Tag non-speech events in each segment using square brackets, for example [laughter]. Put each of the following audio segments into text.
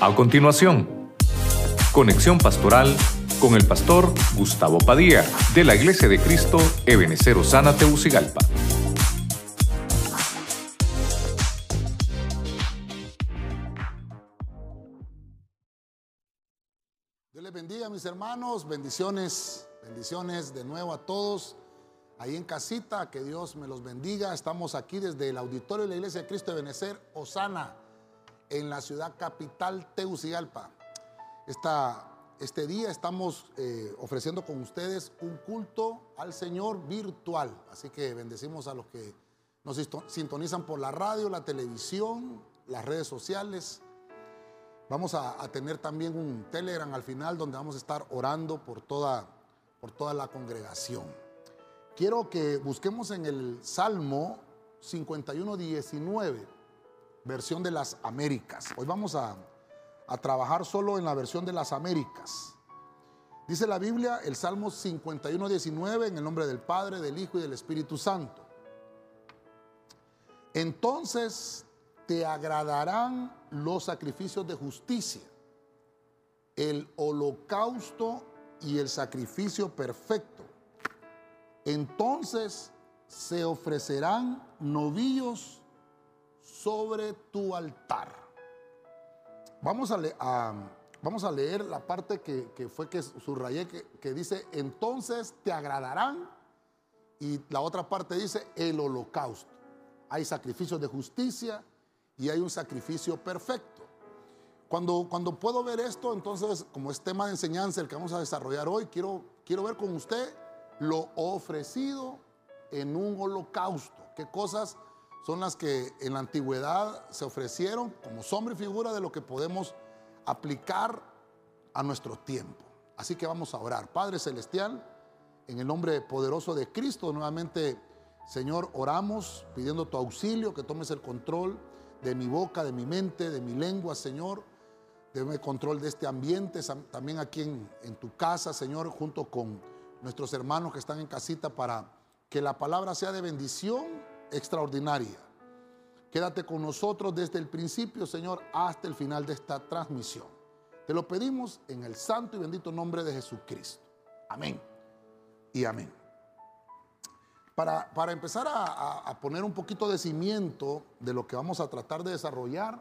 A continuación, conexión pastoral con el pastor Gustavo Padilla de la Iglesia de Cristo Ebenecer Osana Teucigalpa. Dios les bendiga, mis hermanos. Bendiciones, bendiciones de nuevo a todos. Ahí en casita, que Dios me los bendiga. Estamos aquí desde el auditorio de la Iglesia de Cristo de Benecer, Osana, en la ciudad capital Tegucigalpa. Esta, este día estamos eh, ofreciendo con ustedes un culto al Señor virtual. Así que bendecimos a los que nos sintonizan por la radio, la televisión, las redes sociales. Vamos a, a, tener también un Telegram al final donde vamos a estar orando por toda, por toda la congregación. Quiero que busquemos en el Salmo 51, 19, versión de las Américas. Hoy vamos a, a trabajar solo en la versión de las Américas. Dice la Biblia, el Salmo 51, 19, en el nombre del Padre, del Hijo y del Espíritu Santo. Entonces te agradarán los sacrificios de justicia, el holocausto y el sacrificio perfecto. Entonces se ofrecerán novillos sobre tu altar. Vamos a, leer la parte que, que fue que subrayé, que, que dice, entonces te agradarán. Y la otra parte dice, el holocausto. Hay sacrificios de justicia y hay un sacrificio perfecto. Cuando, cuando puedo ver esto, entonces, como es tema de enseñanza el que vamos a desarrollar hoy, quiero, quiero ver con usted lo ofrecido en un holocausto. ¿Qué cosas son las que en la antigüedad se ofrecieron como sombra y figura de lo que podemos aplicar a nuestro tiempo? Así que vamos a orar. Padre Celestial, en el nombre poderoso de Cristo, nuevamente, Señor, oramos pidiendo tu auxilio, que tomes el control de mi boca, de mi mente, de mi lengua, Señor. Deme control de este ambiente, también aquí en, en tu casa, Señor, junto con nuestros hermanos que están en casita para que la palabra sea de bendición extraordinaria. Quédate con nosotros desde el principio, Señor, hasta el final de esta transmisión. Te lo pedimos en el santo y bendito nombre de Jesucristo. Amén y amén. Para, para empezar a, a, poner un poquito de cimiento de lo que vamos a tratar de desarrollar,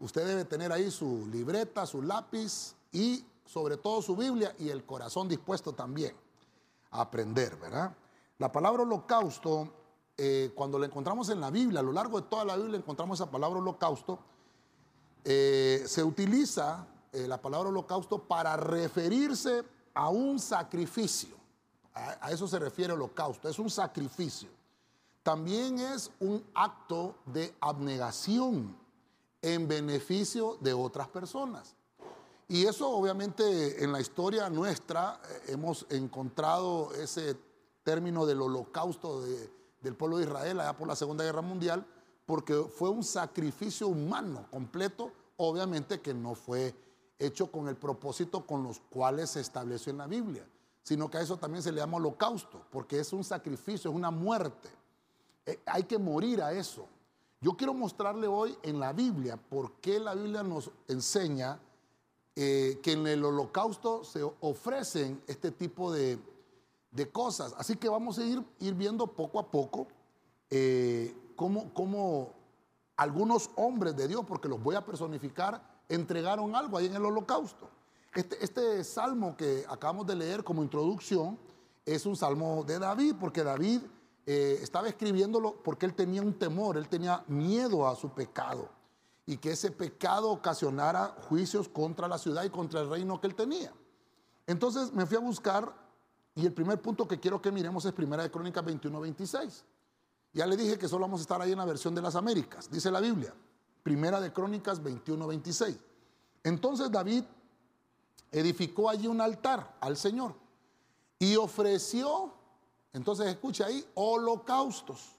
usted debe tener ahí su libreta, su lápiz y sobre todo su Biblia y el corazón dispuesto también a aprender, ¿verdad? La palabra holocausto, eh, cuando la encontramos en la Biblia, a lo largo de toda la Biblia encontramos esa palabra holocausto, eh, se utiliza eh, la palabra holocausto para referirse a un sacrificio. A, a eso se refiere holocausto, es un sacrificio. También es un acto de abnegación en beneficio de otras personas. Y eso obviamente en la historia nuestra eh, hemos encontrado ese término del holocausto de, del pueblo de Israel allá por la Segunda Guerra Mundial, porque fue un sacrificio humano completo, obviamente que no fue hecho con el propósito con los cuales se estableció en la Biblia, sino que a eso también se le llama holocausto, porque es un sacrificio, es una muerte. Eh, hay que morir a eso. Yo quiero mostrarle hoy en la Biblia por qué la Biblia nos enseña eh, que en el holocausto se ofrecen este tipo de, de, cosas. Así que vamos a ir, viendo poco a poco eh, cómo, cómo, algunos hombres de Dios, porque los voy a personificar, entregaron algo ahí en el holocausto. Este, este salmo que acabamos de leer como introducción es un salmo de David, porque David eh, estaba escribiéndolo porque él tenía un temor, él tenía miedo a su pecado y que ese pecado ocasionara juicios contra la ciudad y contra el reino que él tenía. Entonces me fui a buscar y el primer punto que quiero que miremos es Primera de Crónicas 21, 26. Ya le dije que solo vamos a estar ahí en la versión de las Américas, dice la Biblia. Primera de Crónicas 21, 26. Entonces David edificó allí un altar al Señor y ofreció, entonces escucha ahí, holocaustos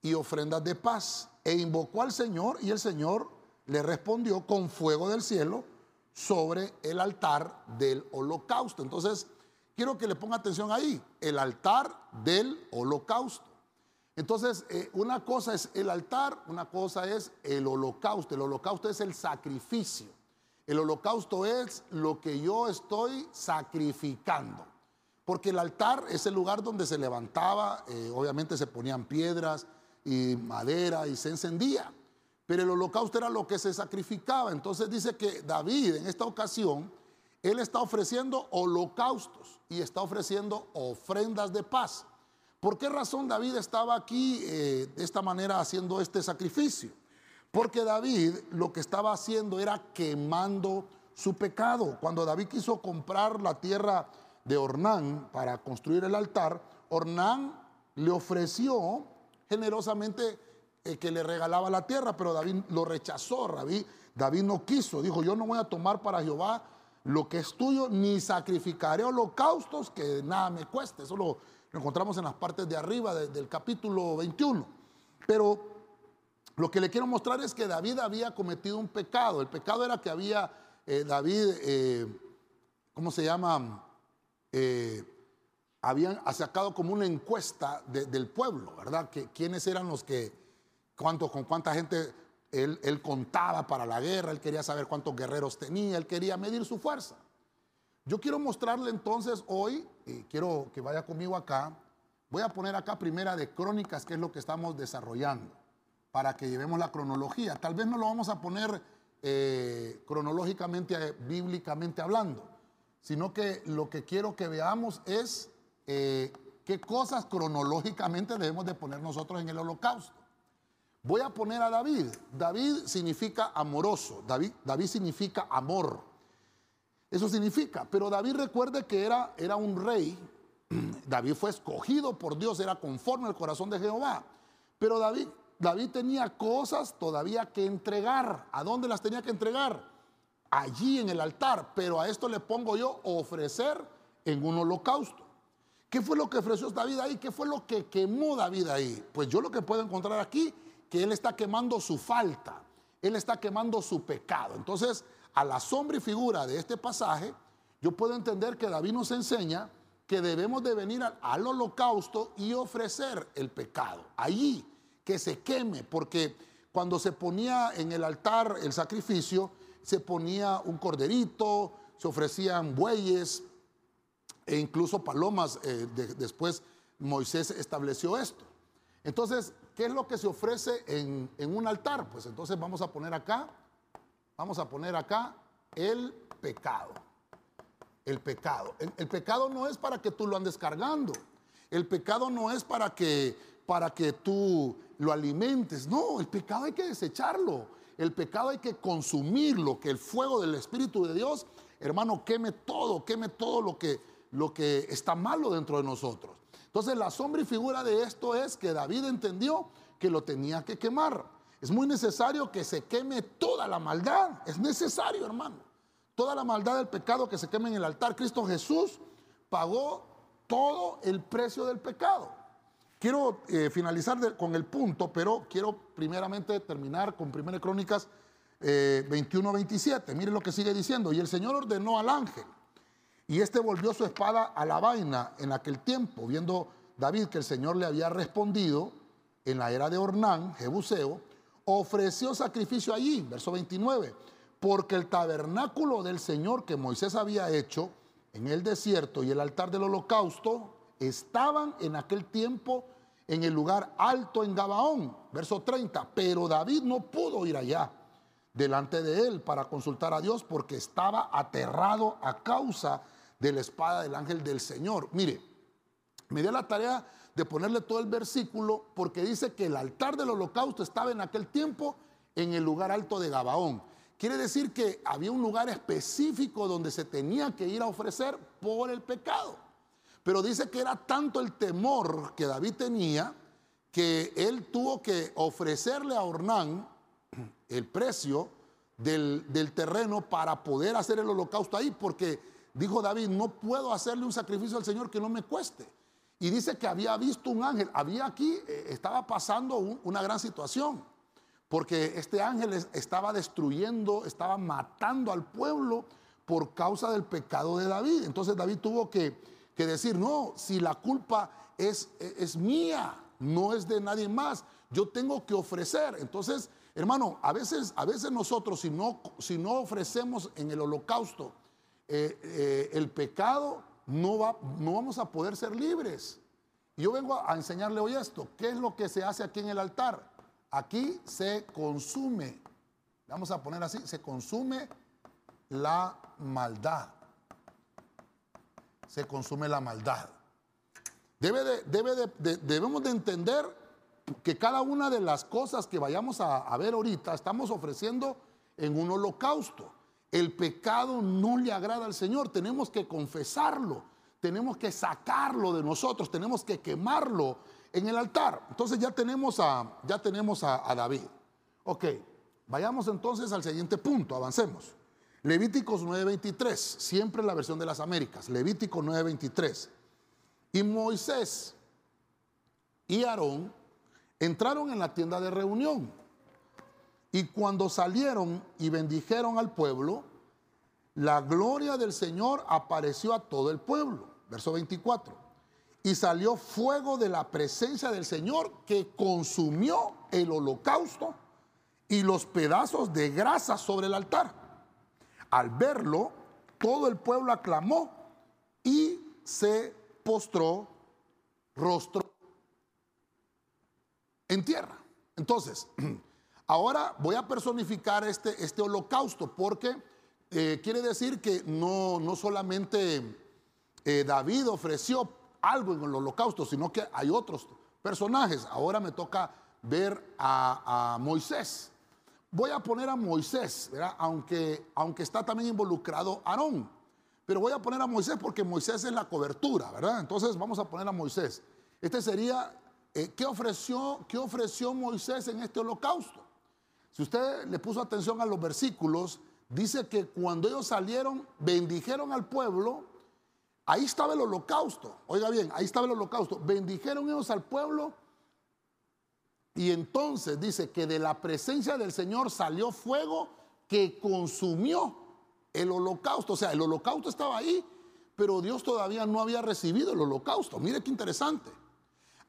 y ofrendas de paz e invocó al Señor y el Señor le respondió con fuego del cielo sobre el altar del holocausto. Entonces, quiero que le ponga atención ahí, el altar del holocausto. Entonces, eh, una cosa es el altar, una cosa es el holocausto. El holocausto es el sacrificio. El holocausto es lo que yo estoy sacrificando. Porque el altar es el lugar donde se levantaba, eh, obviamente se ponían piedras y madera y se encendía. Pero el holocausto era lo que se sacrificaba. Entonces dice que David en esta ocasión, él está ofreciendo holocaustos y está ofreciendo ofrendas de paz. ¿Por qué razón David estaba aquí eh, de esta manera haciendo este sacrificio? Porque David lo que estaba haciendo era quemando su pecado. Cuando David quiso comprar la tierra de Ornán para construir el altar, Ornán le ofreció generosamente eh, que le regalaba la tierra, pero David lo rechazó. David, David no quiso, dijo, yo no voy a tomar para Jehová lo que es tuyo, ni sacrificaré holocaustos que nada me cueste. Eso lo, encontramos en las partes de arriba del capítulo 21. Pero lo que le quiero mostrar es que David había cometido un pecado. El pecado era que había eh, David, eh, ¿cómo se llama? Eh, habían sacado como una encuesta del pueblo, ¿verdad? Que quiénes eran los que, cuánto, con cuánta gente él, contaba para la guerra, él quería saber cuántos guerreros tenía, él quería medir su fuerza. Yo quiero mostrarle entonces hoy, y quiero que vaya conmigo acá, voy a poner acá primera de crónicas, que es lo que estamos desarrollando, para que llevemos la cronología. Tal vez no lo vamos a poner eh, cronológicamente, bíblicamente hablando, sino que lo que quiero que veamos es eh, qué cosas cronológicamente debemos de poner nosotros en el holocausto. Voy a poner a David. David significa amoroso, David, David significa amor. Eso significa, pero David recuerde que era, era un rey, [clears throat] David fue escogido por Dios, era conforme al corazón de Jehová. Pero David, David tenía cosas todavía que entregar. ¿A dónde las tenía que entregar? allí en el altar, pero a esto le pongo yo ofrecer en un holocausto. ¿Qué fue lo que ofreció David ahí? ¿Qué fue lo que quemó David ahí? Pues yo lo que puedo encontrar aquí, que él está quemando su falta, él está quemando su pecado. Entonces, a la sombra y figura de este pasaje, yo puedo entender que David nos enseña que debemos de venir al, holocausto y ofrecer el pecado. Allí, que se queme, porque cuando se ponía en el altar el sacrificio, se ponía un corderito, se ofrecían bueyes e incluso palomas. Eh, después Moisés estableció esto. Entonces, ¿qué es lo que se ofrece en, un altar? Pues entonces vamos a poner acá, vamos a poner acá el pecado. El pecado. El, pecado no es para que tú lo andes cargando. El pecado no es para que, para que tú lo alimentes. No, el pecado hay que desecharlo. El pecado hay que consumirlo, que el fuego del Espíritu de Dios, hermano, queme todo, queme todo lo que, lo que está malo dentro de nosotros. Entonces la sombra y figura de esto es que David entendió que lo tenía que quemar. Es muy necesario que se queme toda la maldad. Es necesario, hermano. Toda la maldad del pecado que se queme en el altar. Cristo Jesús pagó todo el precio del pecado. Quiero eh, finalizar con el punto, pero quiero primeramente terminar con 1 Crónicas 21-27. Eh, Miren lo que sigue diciendo. Y el Señor ordenó al ángel, y este volvió su espada a la vaina en aquel tiempo, viendo David que el Señor le había respondido en la era de Ornán, Jebuseo, ofreció sacrificio allí, verso 29, porque el tabernáculo del Señor que Moisés había hecho en el desierto y el altar del holocausto estaban en aquel tiempo en el lugar alto en Gabaón, verso 30, pero David no pudo ir allá delante de él para consultar a Dios porque estaba aterrado a causa de la espada del ángel del Señor. Mire, me dio la tarea de ponerle todo el versículo porque dice que el altar del holocausto estaba en aquel tiempo en el lugar alto de Gabaón. Quiere decir que había un lugar específico donde se tenía que ir a ofrecer por el pecado. Pero dice que era tanto el temor que David tenía que él tuvo que ofrecerle a Ornán el precio del, terreno para poder hacer el holocausto ahí, porque dijo David, no puedo hacerle un sacrificio al Señor que no me cueste. Y dice que había visto un ángel, había aquí, eh, estaba pasando una gran situación, porque este ángel estaba destruyendo, estaba matando al pueblo por causa del pecado de David. Entonces David tuvo que que decir, no, si la culpa es, es mía, no es de nadie más. Yo tengo que ofrecer. Entonces, hermano, a veces, a veces nosotros, si no, si no ofrecemos en el holocausto eh, eh, el pecado, no, va, no vamos a poder ser libres. Yo vengo a enseñarle hoy esto. ¿Qué es lo que se hace aquí en el altar? Aquí se consume, vamos a poner así, se consume la maldad. Se consume la maldad. Debe de, debe de, debemos de entender que cada una de las cosas que vayamos a, a ver ahorita estamos ofreciendo en un holocausto. El pecado no le agrada al Señor, tenemos que confesarlo, tenemos que sacarlo de nosotros, tenemos que quemarlo en el altar. Entonces ya tenemos a, ya tenemos a, David. Ok, vayamos entonces al siguiente punto, avancemos. Levíticos 9:23, siempre la versión de las Américas, Levítico 9:23. Y Moisés y Aarón entraron en la tienda de reunión. Y cuando salieron y bendijeron al pueblo, la gloria del Señor apareció a todo el pueblo. Verso 24. Y salió fuego de la presencia del Señor que consumió el holocausto y los pedazos de grasa sobre el altar. Al verlo, todo el pueblo aclamó y se postró rostro en tierra. [clears throat] Entonces, ahora voy a personificar este, este holocausto porque eh, quiere decir que no, no solamente eh, David ofreció algo en el holocausto, sino que hay otros personajes. Ahora me toca ver a, Moisés. Voy a poner a Moisés, Aunque, aunque está también involucrado Aarón. Pero voy a poner a Moisés porque Moisés es la cobertura, ¿verdad? Entonces vamos a poner a Moisés. Este sería, eh, ¿qué, ofreció, ¿qué ofreció Moisés en este holocausto? Si usted le puso atención a los versículos, dice que cuando ellos salieron, bendijeron al pueblo, ahí estaba el holocausto. Oiga bien, ahí estaba el holocausto. Bendijeron ellos al pueblo y entonces dice que de la presencia del Señor salió fuego que consumió el holocausto. O sea, el holocausto estaba ahí, pero Dios todavía no había recibido el holocausto. Mire qué interesante.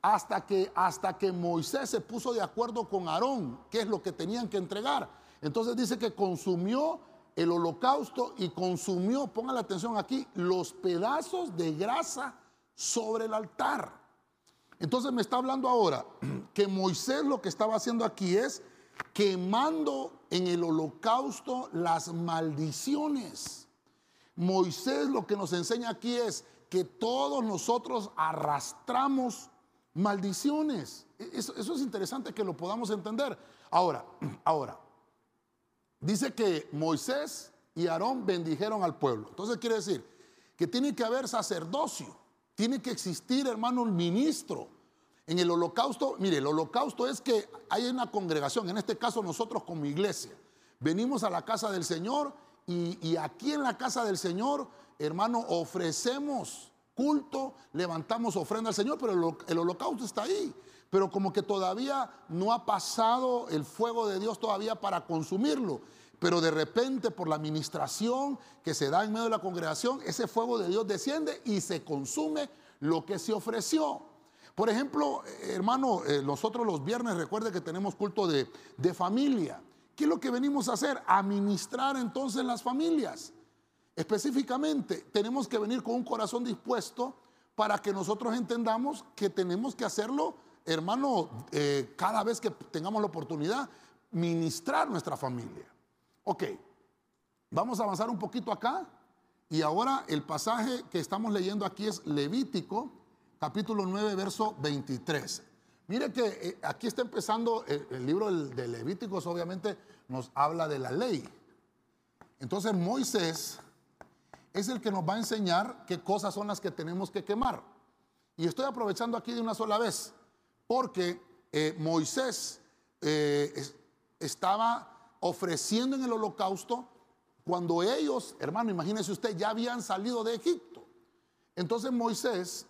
Hasta que, hasta que Moisés se puso de acuerdo con Aarón, qué es lo que tenían que entregar. Entonces dice que consumió el holocausto y consumió, pongan la atención aquí, los pedazos de grasa sobre el altar. Entonces me está hablando ahora [clears throat] que Moisés lo que estaba haciendo aquí es quemando en el holocausto las maldiciones. Moisés lo que nos enseña aquí es que todos nosotros arrastramos maldiciones. Eso, eso, es interesante que lo podamos entender. Ahora, [clears throat] ahora, dice que Moisés y Aarón bendijeron al pueblo. Entonces quiere decir que tiene que haber sacerdocio, tiene que existir, hermano, un ministro en el holocausto, mire, el holocausto es que hay una congregación, en este caso nosotros como iglesia, venimos a la casa del Señor y, aquí en la casa del Señor, hermano, ofrecemos culto, levantamos ofrenda al Señor, pero el, holocausto está ahí. Pero como que todavía no ha pasado el fuego de Dios todavía para consumirlo. Pero de repente por la administración que se da en medio de la congregación, ese fuego de Dios desciende y se consume lo que se ofreció. Por ejemplo, hermano, eh, nosotros los viernes recuerde que tenemos culto de, de familia. ¿Qué es lo que venimos a hacer? Administrar entonces las familias. Específicamente, tenemos que venir con un corazón dispuesto para que nosotros entendamos que tenemos que hacerlo, hermano, eh, cada vez que tengamos la oportunidad, ministrar nuestra familia. Ok, vamos a avanzar un poquito acá. Y ahora el pasaje que estamos leyendo aquí es Levítico capítulo 9, verso 23. Mire que eh, aquí está empezando el, libro de Levíticos, obviamente nos habla de la ley. Entonces Moisés es el que nos va a enseñar qué cosas son las que tenemos que quemar. Y estoy aprovechando aquí de una sola vez, porque eh, Moisés eh, estaba ofreciendo en el holocausto cuando ellos, hermano, imagínese usted, ya habían salido de Egipto. Entonces Moisés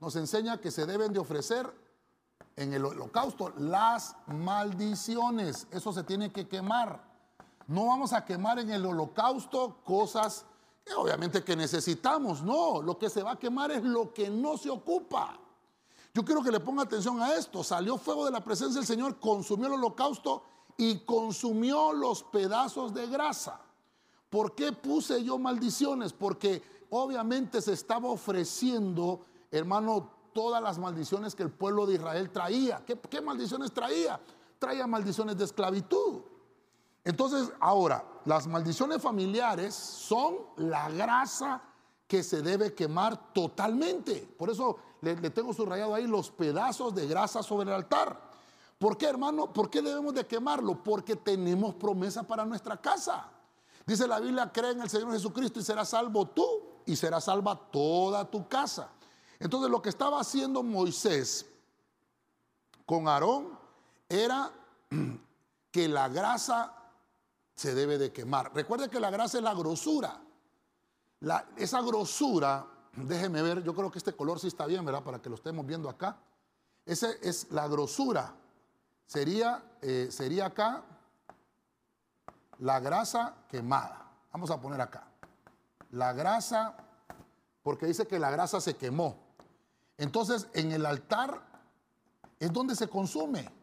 nos enseña que se deben de ofrecer en el holocausto las maldiciones. Eso se tiene que quemar. No vamos a quemar en el holocausto cosas obviamente que necesitamos. No, lo que se va a quemar es lo que no se ocupa. Yo quiero que le ponga atención a esto. Salió fuego de la presencia del Señor, consumió el holocausto y consumió los pedazos de grasa. ¿Por qué puse yo maldiciones? Porque obviamente se estaba ofreciendo, hermano, todas las maldiciones que el pueblo de Israel traía. ¿Qué, maldiciones traía? Traía maldiciones de esclavitud. Entonces, ahora, las maldiciones familiares son la grasa que se debe quemar totalmente. Por eso le, tengo subrayado ahí los pedazos de grasa sobre el altar. ¿Por qué, hermano? ¿Por qué debemos de quemarlo? Porque tenemos promesa para nuestra casa. Dice la Biblia, cree en el Señor Jesucristo y serás salvo tú y será salva toda tu casa. Entonces lo que estaba haciendo Moisés con Aarón era [clears throat] que la grasa se debe de quemar. Recuerde que la grasa es la grosura. esa grosura, [clears throat] déjeme ver, yo creo que este color sí está bien, ¿verdad? Para que lo estemos viendo acá. Esa es la grosura. Sería, eh, sería acá la grasa quemada. Vamos a poner acá. La grasa, porque dice que la grasa se quemó. Entonces, en el altar es donde se consume.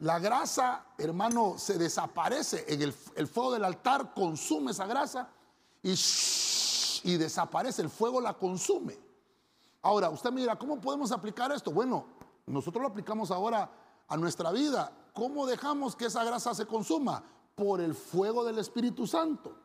La grasa, hermano, se desaparece. En el, fuego del altar consume esa grasa y, y desaparece. El fuego la consume. Ahora, usted mira, ¿cómo podemos aplicar esto? Bueno, nosotros lo aplicamos ahora a nuestra vida. ¿Cómo dejamos que esa grasa se consuma? por el fuego del Espíritu Santo.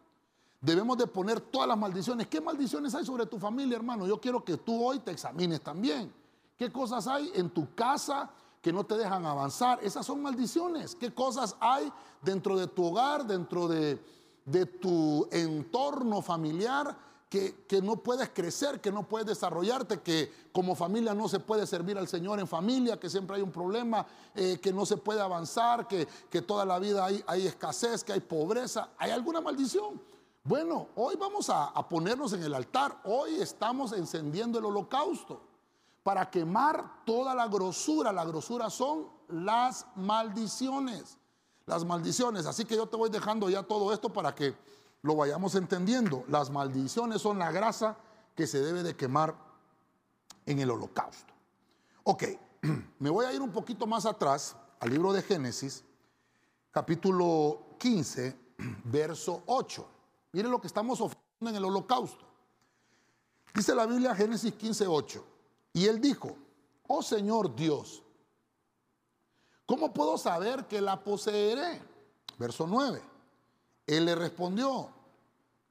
Debemos de poner todas las maldiciones. ¿Qué maldiciones hay sobre tu familia, hermano? Yo quiero que tú hoy te examines también. ¿Qué cosas hay en tu casa que no te dejan avanzar? Esas son maldiciones. ¿Qué cosas hay dentro de tu hogar, dentro de, de tu entorno familiar que, no puedes crecer, que no puedes desarrollarte, que como familia no se puede servir al Señor en familia, que siempre hay un problema, eh, que no se puede avanzar, que, que toda la vida hay, hay, escasez, que hay pobreza, hay alguna maldición. Bueno, hoy vamos a, a ponernos en el altar, hoy estamos encendiendo el holocausto para quemar toda la grosura. La grosura son las maldiciones, las maldiciones. Así que yo te voy dejando ya todo esto para que lo vayamos entendiendo. Las maldiciones son la grasa que se debe de quemar en el holocausto. Ok, [clears throat] me voy a ir un poquito más atrás al libro de Génesis, capítulo 15, [clears throat] verso 8. Miren lo que estamos ofreciendo en el holocausto. Dice la Biblia Génesis 15, 8. Y él dijo, oh Señor Dios, ¿cómo puedo saber que la poseeré? Verso 9. Él le respondió,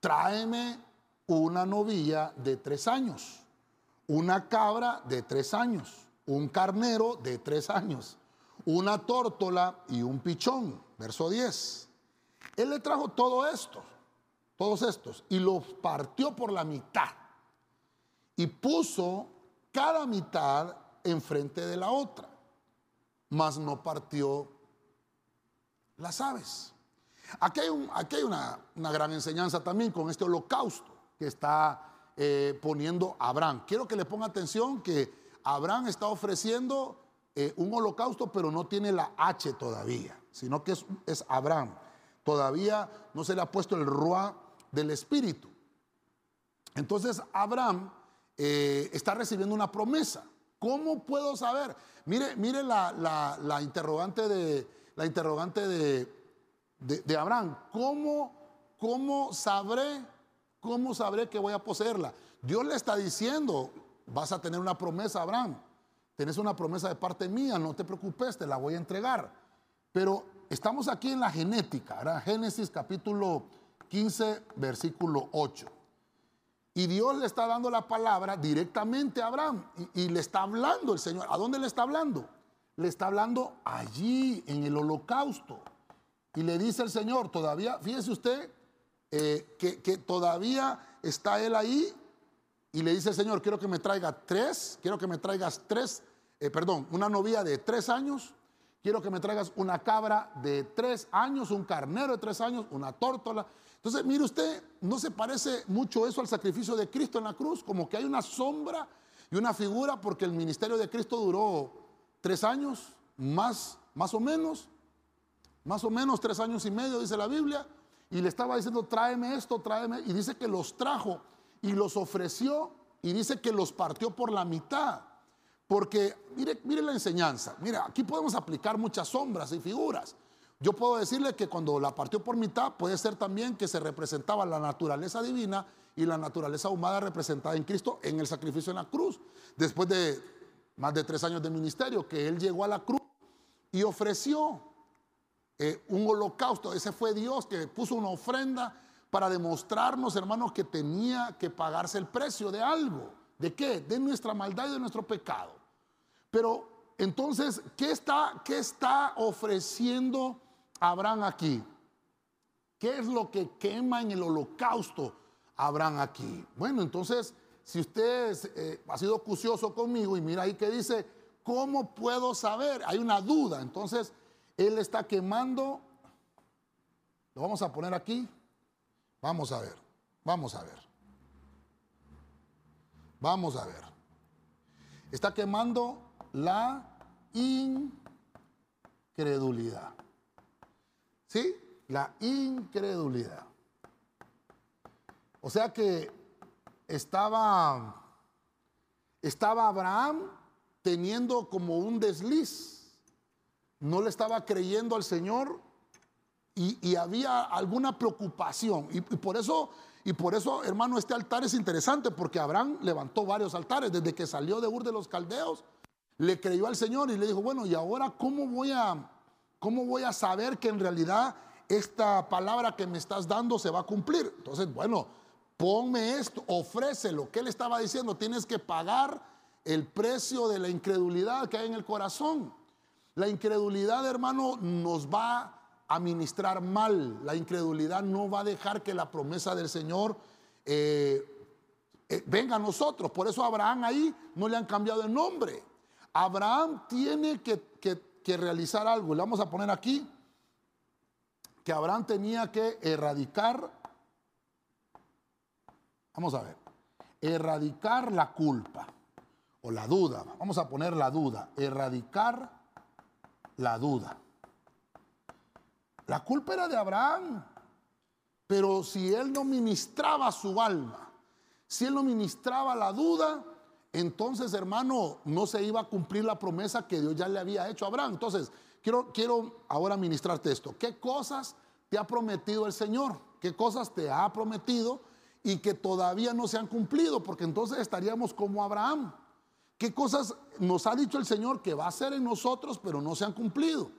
tráeme una novilla de tres años, una cabra de tres años, un carnero de tres años, una tórtola y un pichón. Verso 10. Él le trajo todo esto, todos estos, y los partió por la mitad. Y puso cada mitad enfrente de la otra, mas no partió las aves. Aquí hay, una, gran enseñanza también con este holocausto que está eh, poniendo Abraham. Quiero que le ponga atención que Abraham está ofreciendo eh, un holocausto, pero no tiene la H todavía, sino que es, Abraham. Todavía no se le ha puesto el ruá del Espíritu. Entonces Abraham eh, está recibiendo una promesa. ¿Cómo puedo saber? Mire, mire la, interrogante de la interrogante de, Abraham. ¿Cómo, ¿Cómo sabré? ¿Cómo sabré que voy a poseerla? Dios le está diciendo, vas a tener una promesa, Abraham. Tienes una promesa de parte mía, no te preocupes, te la voy a entregar. Pero estamos aquí en la genética, Génesis capítulo 15, versículo 8. Y Dios le está dando la palabra directamente a Abraham y, le está hablando el Señor. ¿A dónde le está hablando? Le está hablando allí, en el holocausto. Y le dice el Señor, todavía, fíjese usted, eh, que, todavía está él ahí. Y le dice el Señor, quiero que me traiga tres, quiero que me traigas tres, eh, perdón, una novia de tres años, quiero que me traigas una cabra de tres años, un carnero de tres años, una tórtola. Entonces, mire usted, ¿no se parece mucho eso al sacrificio de Cristo en la cruz? Como que hay una sombra y una figura porque el ministerio de Cristo duró tres años, más, más o menos más o menos tres años y medio, dice la Biblia, y le estaba diciendo, tráeme esto, tráeme, y dice que los trajo y los ofreció, y dice que los partió por la mitad, Porque mire, mire la enseñanza. Mira, aquí podemos aplicar muchas sombras y figuras. Yo puedo decirle que cuando la partió por mitad puede ser también que se representaba la naturaleza divina y la naturaleza humana representada en Cristo en el sacrificio en la cruz. Después de más de tres años de ministerio, que Él llegó a la cruz y ofreció eh, un holocausto. Ese fue Dios que puso una ofrenda para demostrarnos, hermanos, que tenía que pagarse el precio de algo. ¿De qué? De nuestra maldad y de nuestro pecado. Pero entonces, ¿qué está, qué está ofreciendo? Abraham aquí? ¿Qué es lo que quema en el holocausto Abraham aquí? Bueno, entonces, si usted eh, ha sido cucioso conmigo y mira ahí que dice, ¿cómo puedo saber? Hay una duda. Entonces, él está quemando. Lo vamos a poner aquí. Vamos a ver. Vamos a ver. Vamos a ver. Está quemando la incredulidad. ¿Sí? La incredulidad. O sea que estaba, estaba Abraham teniendo como un desliz. No le estaba creyendo al Señor y, había alguna preocupación. Y, y, por eso, y por eso, hermano, este altar es interesante porque Abraham levantó varios altares desde que salió de Ur de los Caldeos. Le creyó al Señor y le dijo, bueno, ¿y ahora cómo voy a ¿cómo voy a saber que en realidad esta palabra que me estás dando se va a cumplir? Entonces, bueno, ponme esto, ofrécelo. ¿Qué le estaba diciendo? Tienes que pagar el precio de la incredulidad que hay en el corazón. La incredulidad, hermano, nos va a ministrar mal. La incredulidad no va a dejar que la promesa del Señor eh, eh, venga a nosotros. Por eso Abraham ahí no le han cambiado el nombre. Abraham tiene que que realizar algo. Le vamos a poner aquí que Abraham tenía que erradicar, vamos a ver, erradicar la culpa o la duda. Vamos a poner la duda, erradicar la duda. La culpa era de Abraham, pero si él no ministraba su alma, si él no ministraba la duda, entonces, hermano, no se iba a cumplir la promesa que Dios ya le había hecho a Abraham. Entonces, quiero, quiero ahora ministrarte esto. ¿Qué cosas te ha prometido el Señor? ¿Qué cosas te ha prometido y que todavía no se han cumplido? Porque entonces estaríamos como Abraham. ¿Qué cosas nos ha dicho el Señor que va a hacer en nosotros, pero no se han cumplido?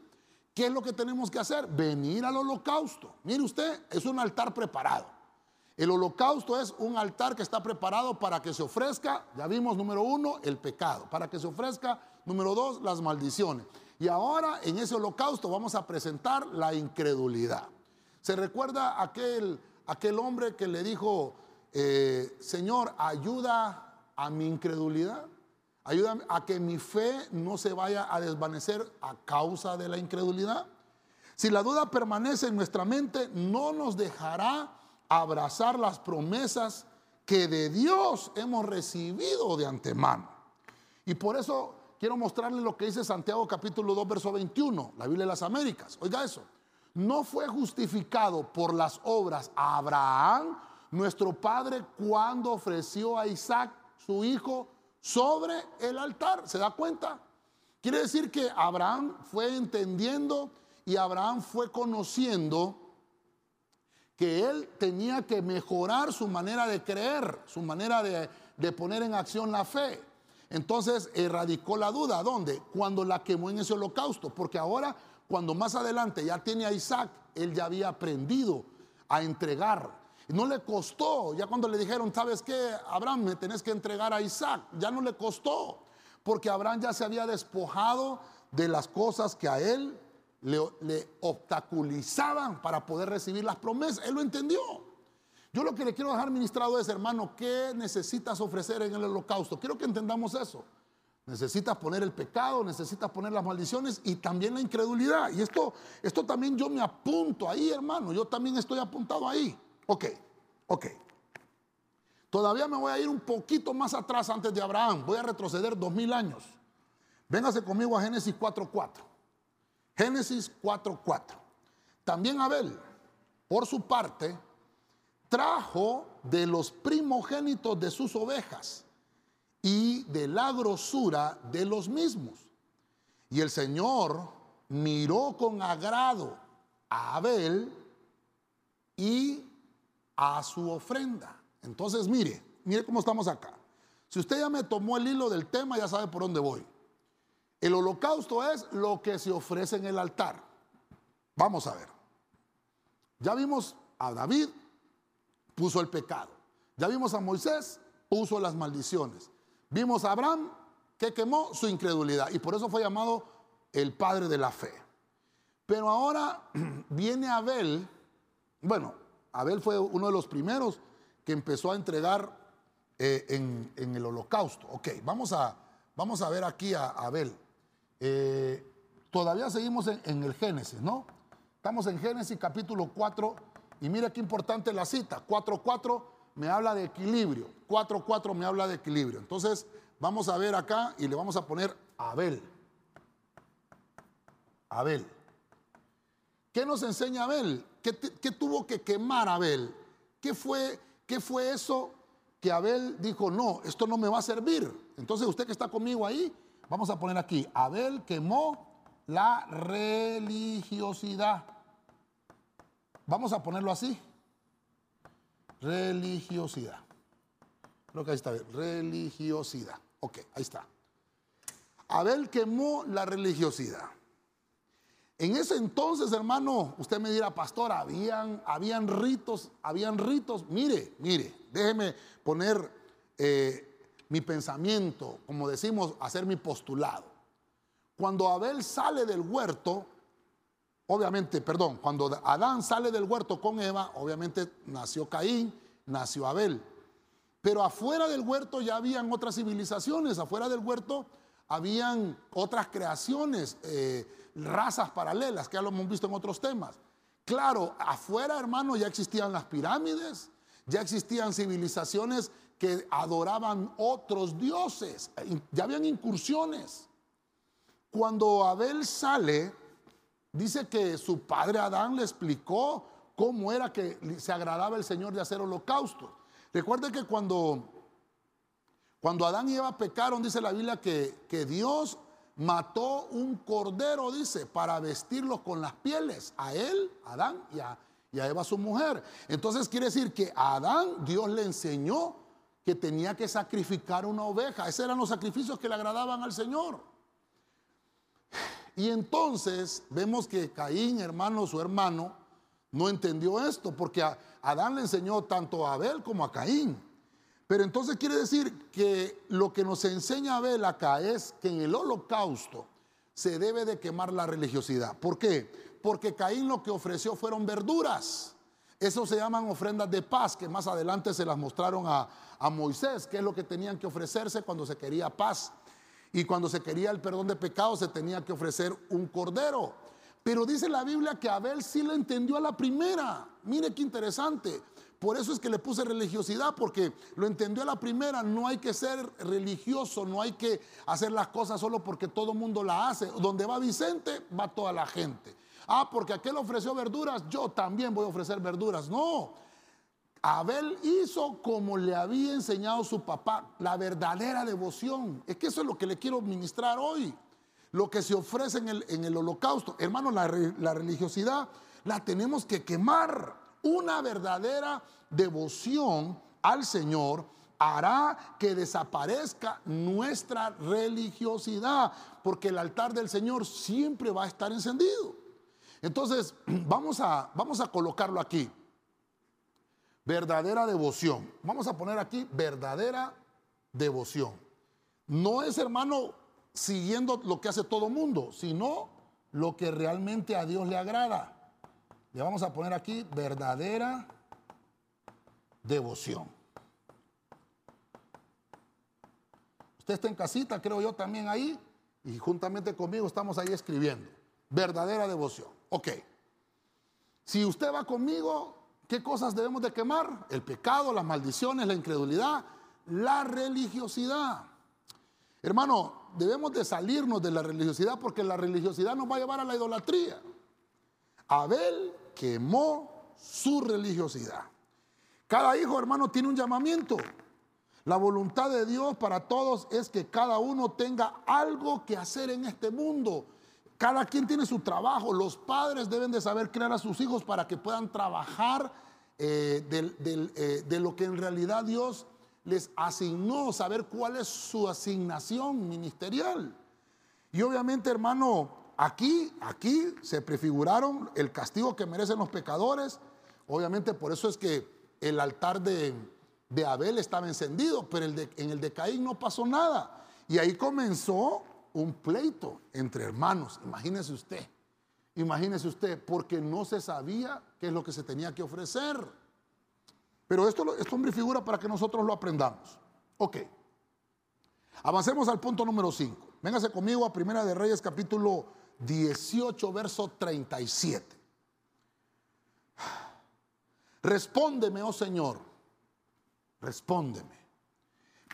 ¿Qué es lo que tenemos que hacer? Venir al holocausto. Mire usted, es un altar preparado. El holocausto es un altar que está preparado para que se ofrezca, ya vimos número uno, el pecado, para que se ofrezca, número dos, las maldiciones. Y ahora en ese holocausto vamos a presentar la incredulidad. ¿Se recuerda aquel, aquel hombre que le dijo, eh, Señor, ayuda a mi incredulidad? Ayuda a que mi fe no se vaya a desvanecer a causa de la incredulidad. Si la duda permanece en nuestra mente, no nos dejará abrazar las promesas que de Dios hemos recibido de antemano. Y por eso quiero mostrarle lo que dice Santiago capítulo 2, verso 21, la Biblia de las Américas. Oiga eso. No fue justificado por las obras a Abraham, nuestro padre, cuando ofreció a Isaac, su hijo, sobre el altar. ¿Se da cuenta? Quiere decir que Abraham fue entendiendo y Abraham fue conociendo que él tenía que mejorar su manera de creer, su manera de, poner en acción la fe. Entonces erradicó la duda. ¿Dónde? Cuando la quemó en ese holocausto. Porque ahora, cuando más adelante ya tiene a Isaac, él ya había aprendido a entregar. No le costó, ya cuando le dijeron, ¿sabes qué? Abraham, me tenés que entregar a Isaac. Ya no le costó. Porque Abraham ya se había despojado de las cosas que a él le, obstaculizaban para poder recibir las promesas. Él lo entendió. Yo lo que le quiero dejar ministrado es, hermano, ¿qué necesitas ofrecer en el holocausto? Quiero que entendamos eso. Necesitas poner el pecado, necesitas poner las maldiciones y también la incredulidad. Y esto, esto también yo me apunto ahí, hermano. Yo también estoy apuntado ahí. Ok, ok. Todavía me voy a ir un poquito más atrás antes de Abraham. Voy a retroceder dos mil años. Véngase conmigo a Génesis 4.4. Génesis 4:4. También Abel, por su parte, trajo de los primogénitos de sus ovejas y de la grosura de los mismos. Y el Señor miró con agrado a Abel y a su ofrenda. Entonces, mire, mire cómo estamos acá. Si usted ya me tomó el hilo del tema, ya sabe por dónde voy. El holocausto es lo que se ofrece en el altar. Vamos a ver. Ya vimos a David, puso el pecado. Ya vimos a Moisés, puso las maldiciones. Vimos a Abraham, que quemó su incredulidad. Y por eso fue llamado el padre de la fe. Pero ahora [clears throat] viene Abel. Bueno, Abel fue uno de los primeros que empezó a entregar eh, en, el holocausto. Ok, vamos a, vamos a ver aquí a, Abel. Eh, todavía seguimos en, el Génesis, ¿no? Estamos en Génesis capítulo 4 y mira qué importante la cita. 4.4 me habla de equilibrio. 4.4 me habla de equilibrio. Entonces vamos a ver acá y le vamos a poner Abel. Abel. ¿Qué nos enseña Abel? ¿Qué, tuvo que quemar Abel? ¿Qué fue, ¿Qué fue eso que Abel dijo, no, esto no me va a servir? Entonces usted que está conmigo ahí, vamos a poner aquí, Abel quemó la religiosidad. Vamos a ponerlo así. Religiosidad. Creo que ahí está, religiosidad. Ok, ahí está. Abel quemó la religiosidad. En ese entonces, hermano, usted me dirá, pastor, habían, habían ritos, habían ritos. Mire, mire, déjeme poner eh, mi pensamiento, como decimos, hacer mi postulado. Cuando Abel sale del huerto, obviamente, perdón, cuando Adán sale del huerto con Eva, obviamente nació Caín, nació Abel. Pero afuera del huerto ya habían otras civilizaciones, afuera del huerto habían otras creaciones. Eh, razas paralelas, que ya lo hemos visto en otros temas. Claro, afuera, hermano, ya existían las pirámides, ya existían civilizaciones que adoraban otros dioses, ya habían incursiones. Cuando Abel sale, dice que su padre Adán le explicó cómo era que se agradaba el Señor de hacer holocausto. Recuerde que cuando, cuando Adán y Eva pecaron, dice la Biblia que, que Dios mató un cordero, dice, para vestirlo con las pieles, a él, Adán, y a, y a Eva su mujer. Entonces quiere decir que a Adán Dios le enseñó que tenía que sacrificar una oveja. Esos eran los sacrificios que le agradaban al Señor. Y entonces vemos que Caín, hermano, su hermano, no entendió esto, porque Adán le enseñó tanto a Abel como a Caín. Pero entonces quiere decir que lo que nos enseña Abel acá es que en el holocausto se debe de quemar la religiosidad. ¿Por qué? Porque Caín lo que ofreció fueron verduras. Eso se llaman ofrendas de paz, que más adelante se las mostraron a, a Moisés, que es lo que tenían que ofrecerse cuando se quería paz. Y cuando se quería el perdón de pecados se tenía que ofrecer un cordero. Pero dice la Biblia que Abel sí lo entendió a la primera. Mire qué interesante. Por eso es que le puse religiosidad, porque lo entendió a la primera. No hay que ser religioso, no hay que hacer las cosas solo porque todo mundo la hace. Donde va Vicente, va toda la gente. Ah, porque aquel ofreció verduras, yo también voy a ofrecer verduras. No. Abel hizo como le había enseñado su papá, la verdadera devoción. Es que eso es lo que le quiero ministrar hoy. Lo que se ofrece en el, en holocausto. Hermano, la religiosidad la tenemos que quemar. Una verdadera devoción al Señor hará que desaparezca nuestra religiosidad, porque el altar del Señor siempre va a estar encendido. Entonces, [clears throat] vamos a, vamos a colocarlo aquí. Verdadera devoción. Vamos a poner aquí verdadera devoción. No es, hermano, siguiendo lo que hace todo mundo, sino lo que realmente a Dios le agrada. Le vamos a poner aquí verdadera devoción. Usted está en casita, creo yo también ahí, y juntamente conmigo estamos ahí escribiendo. Verdadera devoción. Ok. Si usted va conmigo, ¿qué cosas debemos de quemar? El pecado, las maldiciones, la incredulidad, la religiosidad. Hermano, debemos de salirnos de la religiosidad porque la religiosidad nos va a llevar a la idolatría. Abel quemó su religiosidad. Cada hijo, hermano, tiene un llamamiento. La voluntad de Dios para todos es que cada uno tenga algo que hacer en este mundo. Cada quien tiene su trabajo. Los padres deben de saber crear a sus hijos para que puedan trabajar eh, eh, de lo que en realidad Dios les asignó, saber cuál es su asignación ministerial. Y obviamente, hermano, aquí, aquí se prefiguraron el castigo que merecen los pecadores. Obviamente, por eso es que el altar de, Abel estaba encendido, pero en el de Caín no pasó nada. Y ahí comenzó un pleito entre hermanos. Imagínese usted, imagínese usted, porque no se sabía qué es lo que se tenía que ofrecer. Pero esto, esto me figura para que nosotros lo aprendamos. Ok. Avancemos al punto número 5. Véngase conmigo a Primera de Reyes capítulo 18, verso 37. Respóndeme, oh Señor, respóndeme,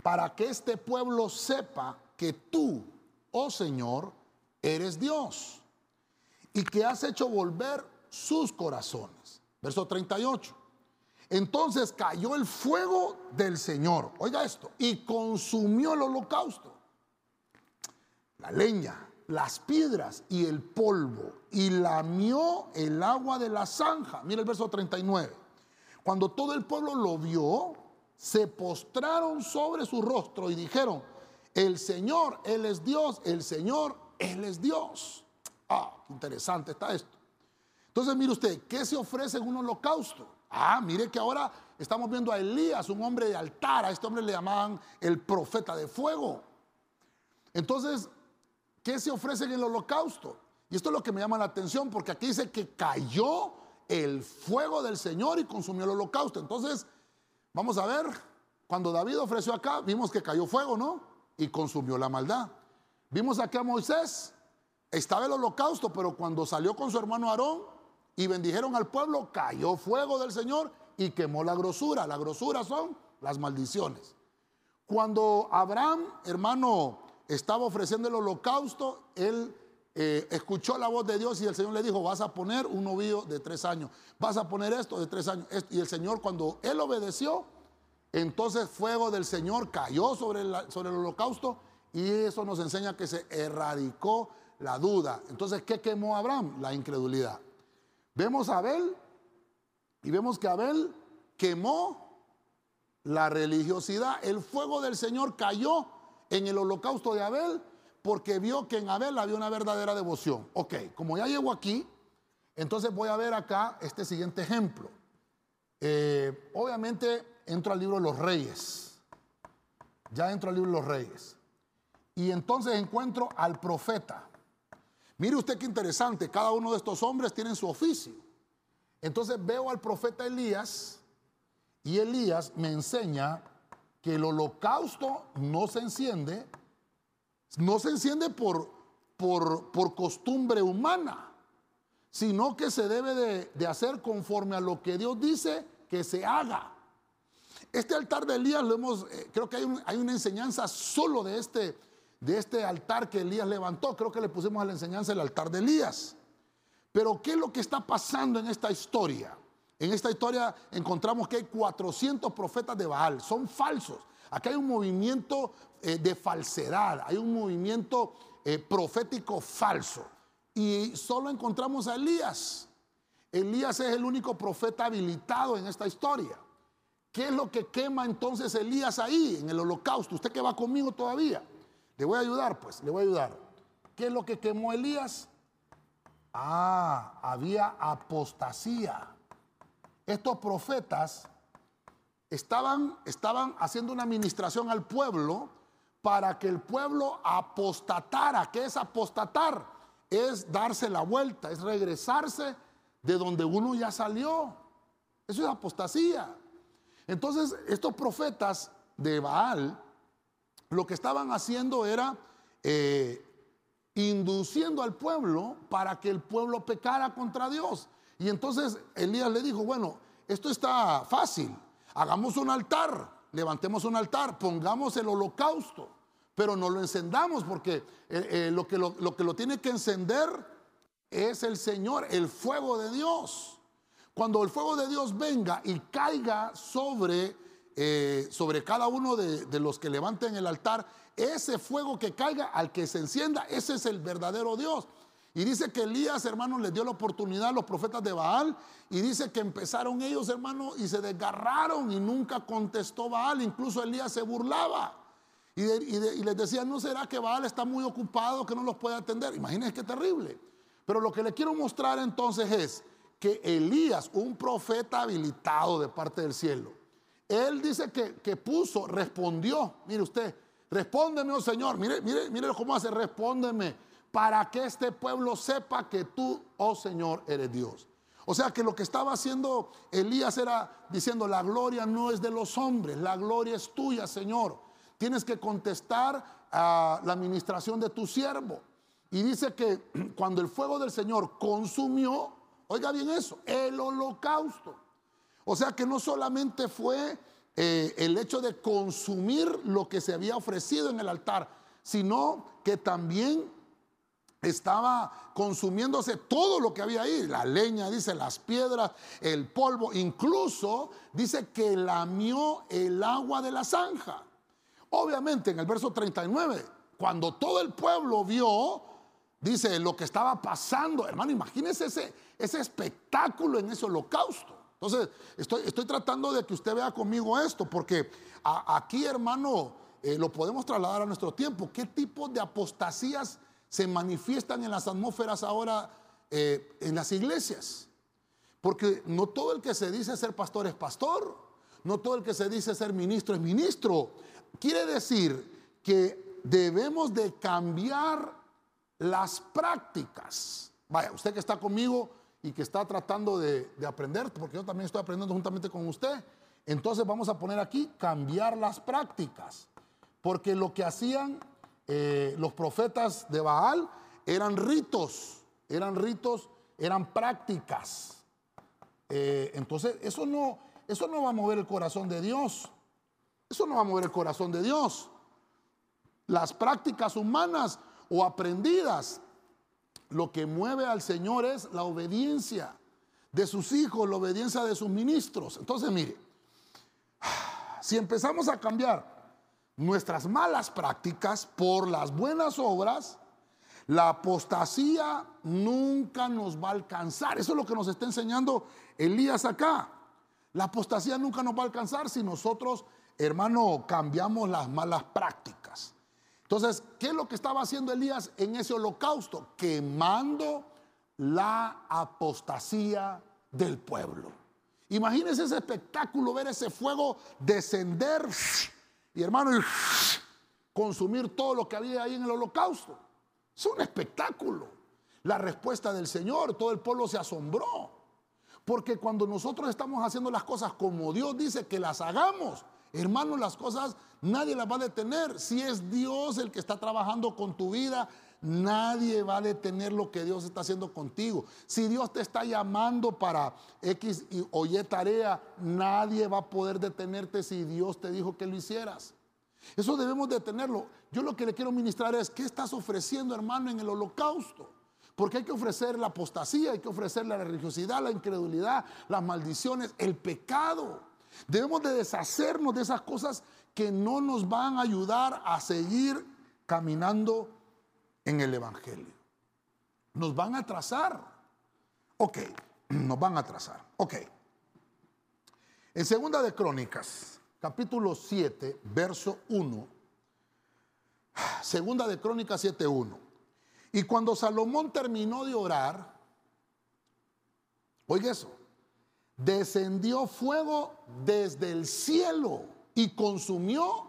para que este pueblo sepa que tú, oh Señor, eres Dios y que has hecho volver sus corazones. Verso 38. Entonces cayó el fuego del Señor, oiga esto, y consumió el holocausto, la leña, las piedras y el polvo, y lamió el agua de la zanja. Mira el verso 39. Cuando todo el pueblo lo vio, se postraron sobre su rostro y dijeron, el Señor, Él es Dios, el Señor, Él es Dios. Ah, interesante está esto. Entonces, mire usted, ¿qué se ofrece en un holocausto? Ah, mire que ahora estamos viendo a Elías, un hombre de altar. A este hombre le llamaban el profeta de fuego. Entonces, ¿qué se ofrece en el holocausto? Y esto es lo que me llama la atención, porque aquí dice que cayó el fuego del Señor y consumió el holocausto. Entonces, vamos a ver, cuando David ofreció acá, vimos que cayó fuego, ¿no? Y consumió la maldad. Vimos aquí a Moisés, estaba el holocausto, pero cuando salió con su hermano Aarón, y bendijeron al pueblo, cayó fuego del Señor y quemó la grosura. La grosura son las maldiciones. Cuando Abraham, hermano, estaba ofreciendo el holocausto, él eh, escuchó la voz de Dios y el Señor le dijo, vas a poner un novillo de tres años, vas a poner esto de tres años. Y el Señor cuando él obedeció, entonces fuego del Señor cayó sobre sobre el holocausto y eso nos enseña que se erradicó la duda. Entonces, ¿qué quemó Abraham? La incredulidad. Vemos a Abel y vemos que Abel quemó la religiosidad. El fuego del Señor cayó en el holocausto de Abel porque vio que en Abel había una verdadera devoción. Ok, como ya llego aquí, entonces voy a ver acá este siguiente ejemplo. Eh, obviamente entro al libro de los reyes. Ya entro al libro de los reyes. Y entonces encuentro al profeta. Mire usted qué interesante, cada uno de estos hombres tiene su oficio. Entonces veo al profeta Elías y Elías me enseña que el holocausto no se enciende, no se enciende por, por, por costumbre humana, sino que se debe de, hacer conforme a lo que Dios dice que se haga. Este altar de Elías lo hemos, eh, creo que hay, una enseñanza solo de este, de este altar que Elías levantó. Creo que le pusimos a la enseñanza el altar de Elías. Pero ¿qué es lo que está pasando en esta historia? En esta historia encontramos que hay 400 profetas de Baal, son falsos. Aquí hay un movimiento eh, de falsedad, hay un movimiento eh, profético falso. Y solo encontramos a Elías. Elías es el único profeta habilitado en esta historia. ¿Qué es lo que quema entonces Elías ahí en el holocausto? Usted que va conmigo todavía. Le voy a ayudar, pues, le voy a ayudar. ¿Qué es lo que quemó Elías? Ah, había apostasía. Estos profetas estaban, estaban haciendo una administración al pueblo para que el pueblo apostatara. ¿Qué es apostatar? Es darse la vuelta, es regresarse de donde uno ya salió. Eso es apostasía. Entonces, estos profetas de Baal lo que estaban haciendo era eh, induciendo al pueblo para que el pueblo pecara contra Dios. Y entonces Elías le dijo, bueno, esto está fácil, hagamos un altar, levantemos un altar, pongamos el holocausto, pero no lo encendamos porque eh, eh, lo, que lo, lo que lo tiene que encender es el Señor, el fuego de Dios. Cuando el fuego de Dios venga y caiga sobre eh, sobre cada uno de, de los que levanten el altar, ese fuego que caiga al que se encienda, ese es el verdadero Dios. Y dice que Elías, hermano, les dio la oportunidad a los profetas de Baal. Y dice que empezaron ellos, hermano, y se desgarraron y nunca contestó Baal. Incluso Elías se burlaba. Y, les decía, ¿no será que Baal está muy ocupado, que no los puede atender? Imagínense qué terrible. Pero lo que le quiero mostrar entonces es que Elías, un profeta habilitado de parte del cielo, él dice que, que puso, respondió, mire usted, respóndeme, oh Señor, mire, mire, mire cómo hace, respóndeme para que este pueblo sepa que tú, oh Señor, eres Dios. O sea que lo que estaba haciendo Elías era diciendo, la gloria no es de los hombres, la gloria es tuya, Señor. Tienes que contestar a la administración de tu siervo. Y dice que [clears throat] cuando el fuego del Señor consumió, oiga bien eso, el holocausto. O sea que no solamente fue eh, el hecho de consumir lo que se había ofrecido en el altar, sino que también estaba consumiéndose todo lo que había ahí, la leña, dice, las piedras, el polvo, incluso dice que lamió el agua de la zanja. Obviamente en el verso 39, cuando todo el pueblo vio, dice, lo que estaba pasando, hermano, imagínese ese, ese espectáculo en ese holocausto. Entonces, estoy, estoy tratando de que usted vea conmigo esto, porque aquí, hermano, eh, lo podemos trasladar a nuestro tiempo. ¿Qué tipo de apostasías se manifiestan en las atmósferas ahora eh, en las iglesias. Porque no todo el que se dice ser pastor es pastor, no todo el que se dice ser ministro es ministro. Quiere decir que debemos de cambiar las prácticas. Vaya, usted que está conmigo y que está tratando de, de aprender, porque yo también estoy aprendiendo juntamente con usted, entonces vamos a poner aquí cambiar las prácticas. Porque lo que hacían eh, los profetas de Baal eran ritos, eran ritos, eran prácticas. Eh, entonces, eso no, eso no va a mover el corazón de Dios. Eso no va a mover el corazón de Dios. Las prácticas humanas o aprendidas, lo que mueve al Señor es la obediencia de sus hijos, la obediencia de sus ministros. Entonces, mire, si empezamos a cambiar nuestras malas prácticas por las buenas obras, la apostasía nunca nos va a alcanzar. Eso es lo que nos está enseñando Elías acá. La apostasía nunca nos va a alcanzar si nosotros, hermano, cambiamos las malas prácticas. Entonces, ¿qué es lo que estaba haciendo Elías en ese holocausto? Quemando la apostasía del pueblo. Imagínense ese espectáculo, ver ese fuego descender y hermano, consumir todo lo que había ahí en el holocausto. Es un espectáculo. La respuesta del Señor, todo el pueblo se asombró. Porque cuando nosotros estamos haciendo las cosas como Dios dice que las hagamos, hermano, las cosas nadie las va a detener. Si es Dios el que está trabajando con tu vida, nadie va a detener lo que Dios está haciendo contigo. Si Dios te está llamando para X o Y tarea, nadie va a poder detenerte si Dios te dijo que lo hicieras. Eso debemos detenerlo. Yo lo que le quiero ministrar es, ¿qué estás ofreciendo, hermano, en el holocausto? Porque hay que ofrecer la apostasía, hay que ofrecer la religiosidad, la incredulidad, las maldiciones, el pecado. Debemos de deshacernos de esas cosas que no nos van a ayudar a seguir caminando en el Evangelio. Nos van a atrasar. Ok, [clears throat] nos van a atrasar. Ok. En segunda de Crónicas, capítulo 7, verso 1. [sighs] Segunda de Crónicas 7.1. Y cuando Salomón terminó de orar, oiga eso, descendió fuego desde el cielo y consumió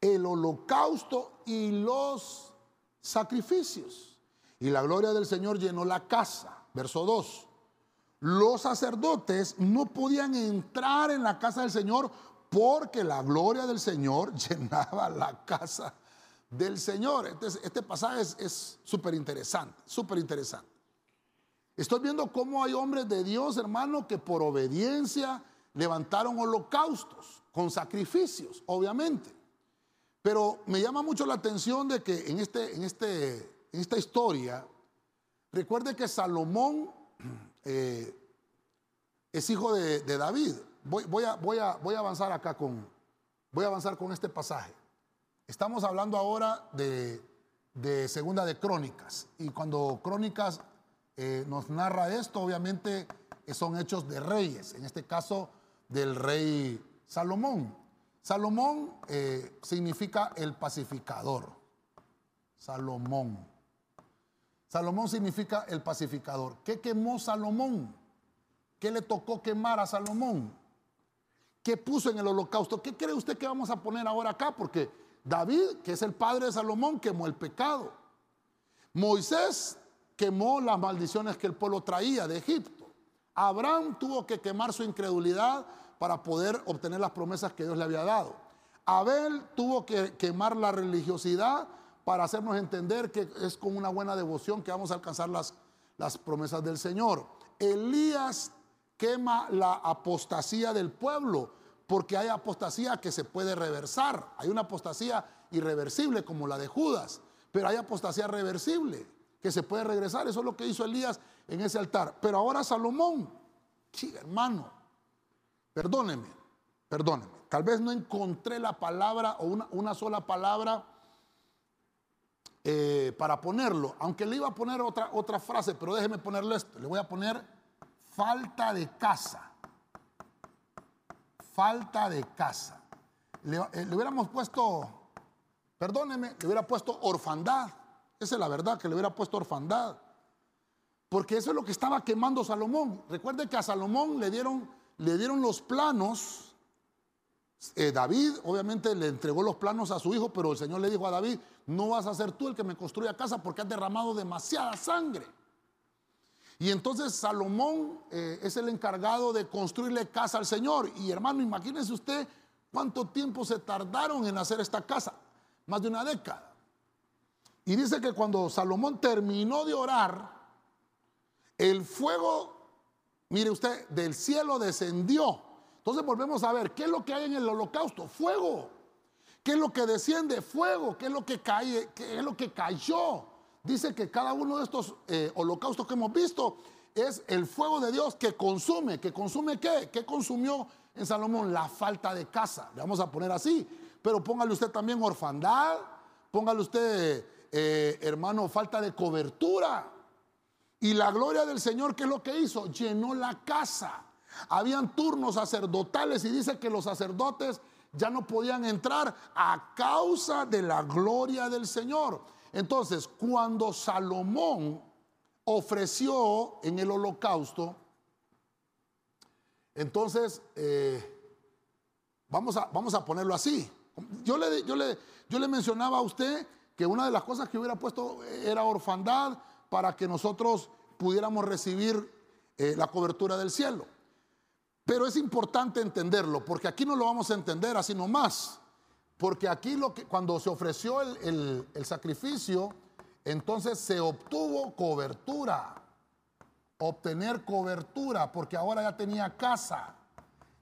el holocausto y los sacrificios. Y la gloria del Señor llenó la casa. Verso 2. Los sacerdotes no podían entrar en la casa del Señor porque la gloria del Señor [laughs] llenaba la casa del Señor. Este pasaje es súper interesante, súper interesante. Estoy viendo cómo hay hombres de Dios, hermano, que por obediencia levantaron holocaustos con sacrificios, obviamente. Pero me llama mucho la atención de que en, este, en, este, esta historia, recuerde que Salomón [clears throat] eh, es hijo de, David. voy, voy, a, voy, a, voy a avanzar acá con, voy a avanzar con este pasaje. Estamos hablando ahora de, de Segunda de Crónicas. Y cuando Crónicas eh, nos narra esto, obviamente eh, son hechos de reyes, en este caso del rey Salomón. Salomón eh, significa el pacificador. Salomón. Salomón significa el pacificador. ¿Qué quemó Salomón? ¿Qué le tocó quemar a Salomón? ¿Qué puso en el holocausto? ¿Qué cree usted que vamos a poner ahora acá? Porque David, que es el padre de Salomón, quemó el pecado. Moisés quemó las maldiciones que el pueblo traía de Egipto. Abraham tuvo que quemar su incredulidad para poder obtener las promesas que Dios le había dado. Abel tuvo que quemar la religiosidad para hacernos entender que es con una buena devoción que vamos a alcanzar las, las promesas del Señor. Elías quema la apostasía del pueblo, porque hay apostasía que se puede reversar. Hay una apostasía irreversible como la de Judas, pero hay apostasía reversible que se puede regresar. Eso es lo que hizo Elías en ese altar. Pero ahora Salomón, sí, hermano, perdóneme, perdóneme. Tal vez no encontré la palabra o una, una sola palabra eh, para ponerlo, aunque le iba a poner otra, otra frase, pero déjeme ponerle esto. Le voy a poner falta de casa. Falta de casa. Le, eh, le hubiéramos puesto, perdóneme, le hubiera puesto orfandad. Esa es la verdad, que le hubiera puesto orfandad. Porque eso es lo que estaba quemando Salomón. Recuerde que a Salomón le dieron, le dieron los planos. Eh, David obviamente le entregó los planos a su hijo, pero el Señor le dijo a David, no vas a ser tú el que me construya casa porque has derramado demasiada sangre. Y entonces Salomón eh, es el encargado de construirle casa al Señor. Y hermano, imagínese usted cuánto tiempo se tardaron en hacer esta casa. Más de una década. Y dice que cuando Salomón terminó de orar, el fuego, mire usted, del cielo descendió. Entonces volvemos a ver, ¿qué es lo que hay en el holocausto? Fuego. ¿Qué es lo que desciende? Fuego. ¿Qué es lo que cae? ¿Qué es lo que cayó? Dice que cada uno de estos eh, holocaustos que hemos visto es el fuego de Dios que consume. ¿Que consume qué? ¿Qué consumió en Salomón? La falta de casa. Le vamos a poner así. Pero póngale usted también orfandad. Póngale usted, eh, hermano, falta de cobertura. Y la gloria del Señor, ¿qué es lo que hizo? Llenó la casa. Habían turnos sacerdotales y dice que los sacerdotes ya no podían entrar a causa de la gloria del Señor. Entonces, cuando Salomón ofreció en el holocausto, entonces, eh, vamos, a, vamos a ponerlo así. Yo le, yo, le, yo le mencionaba a usted que una de las cosas que hubiera puesto era orfandad para que nosotros pudiéramos recibir eh, la cobertura del cielo. Pero es importante entenderlo, porque aquí no lo vamos a entender así nomás. Porque aquí lo que, cuando se ofreció el, sacrificio, entonces se obtuvo cobertura. Obtener cobertura, porque ahora ya tenía casa,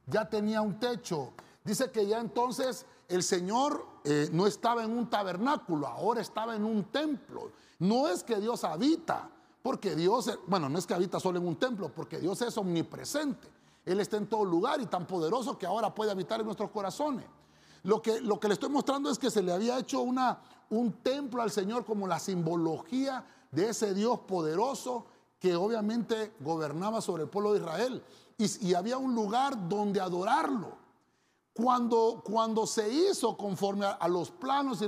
ya tenía un techo. Dice que ya entonces el Señor eh, no estaba en un tabernáculo, ahora estaba en un templo. No es que Dios habita, porque Dios, bueno, no es que habita solo en un templo, porque Dios es omnipresente. Él está en todo lugar y tan poderoso que ahora puede habitar en nuestros corazones. Lo que, lo que le estoy mostrando es que se le había hecho una, un templo al Señor como la simbología de ese Dios poderoso que obviamente gobernaba sobre el pueblo de Israel. Y, había un lugar donde adorarlo. Cuando, cuando se hizo conforme a, los planos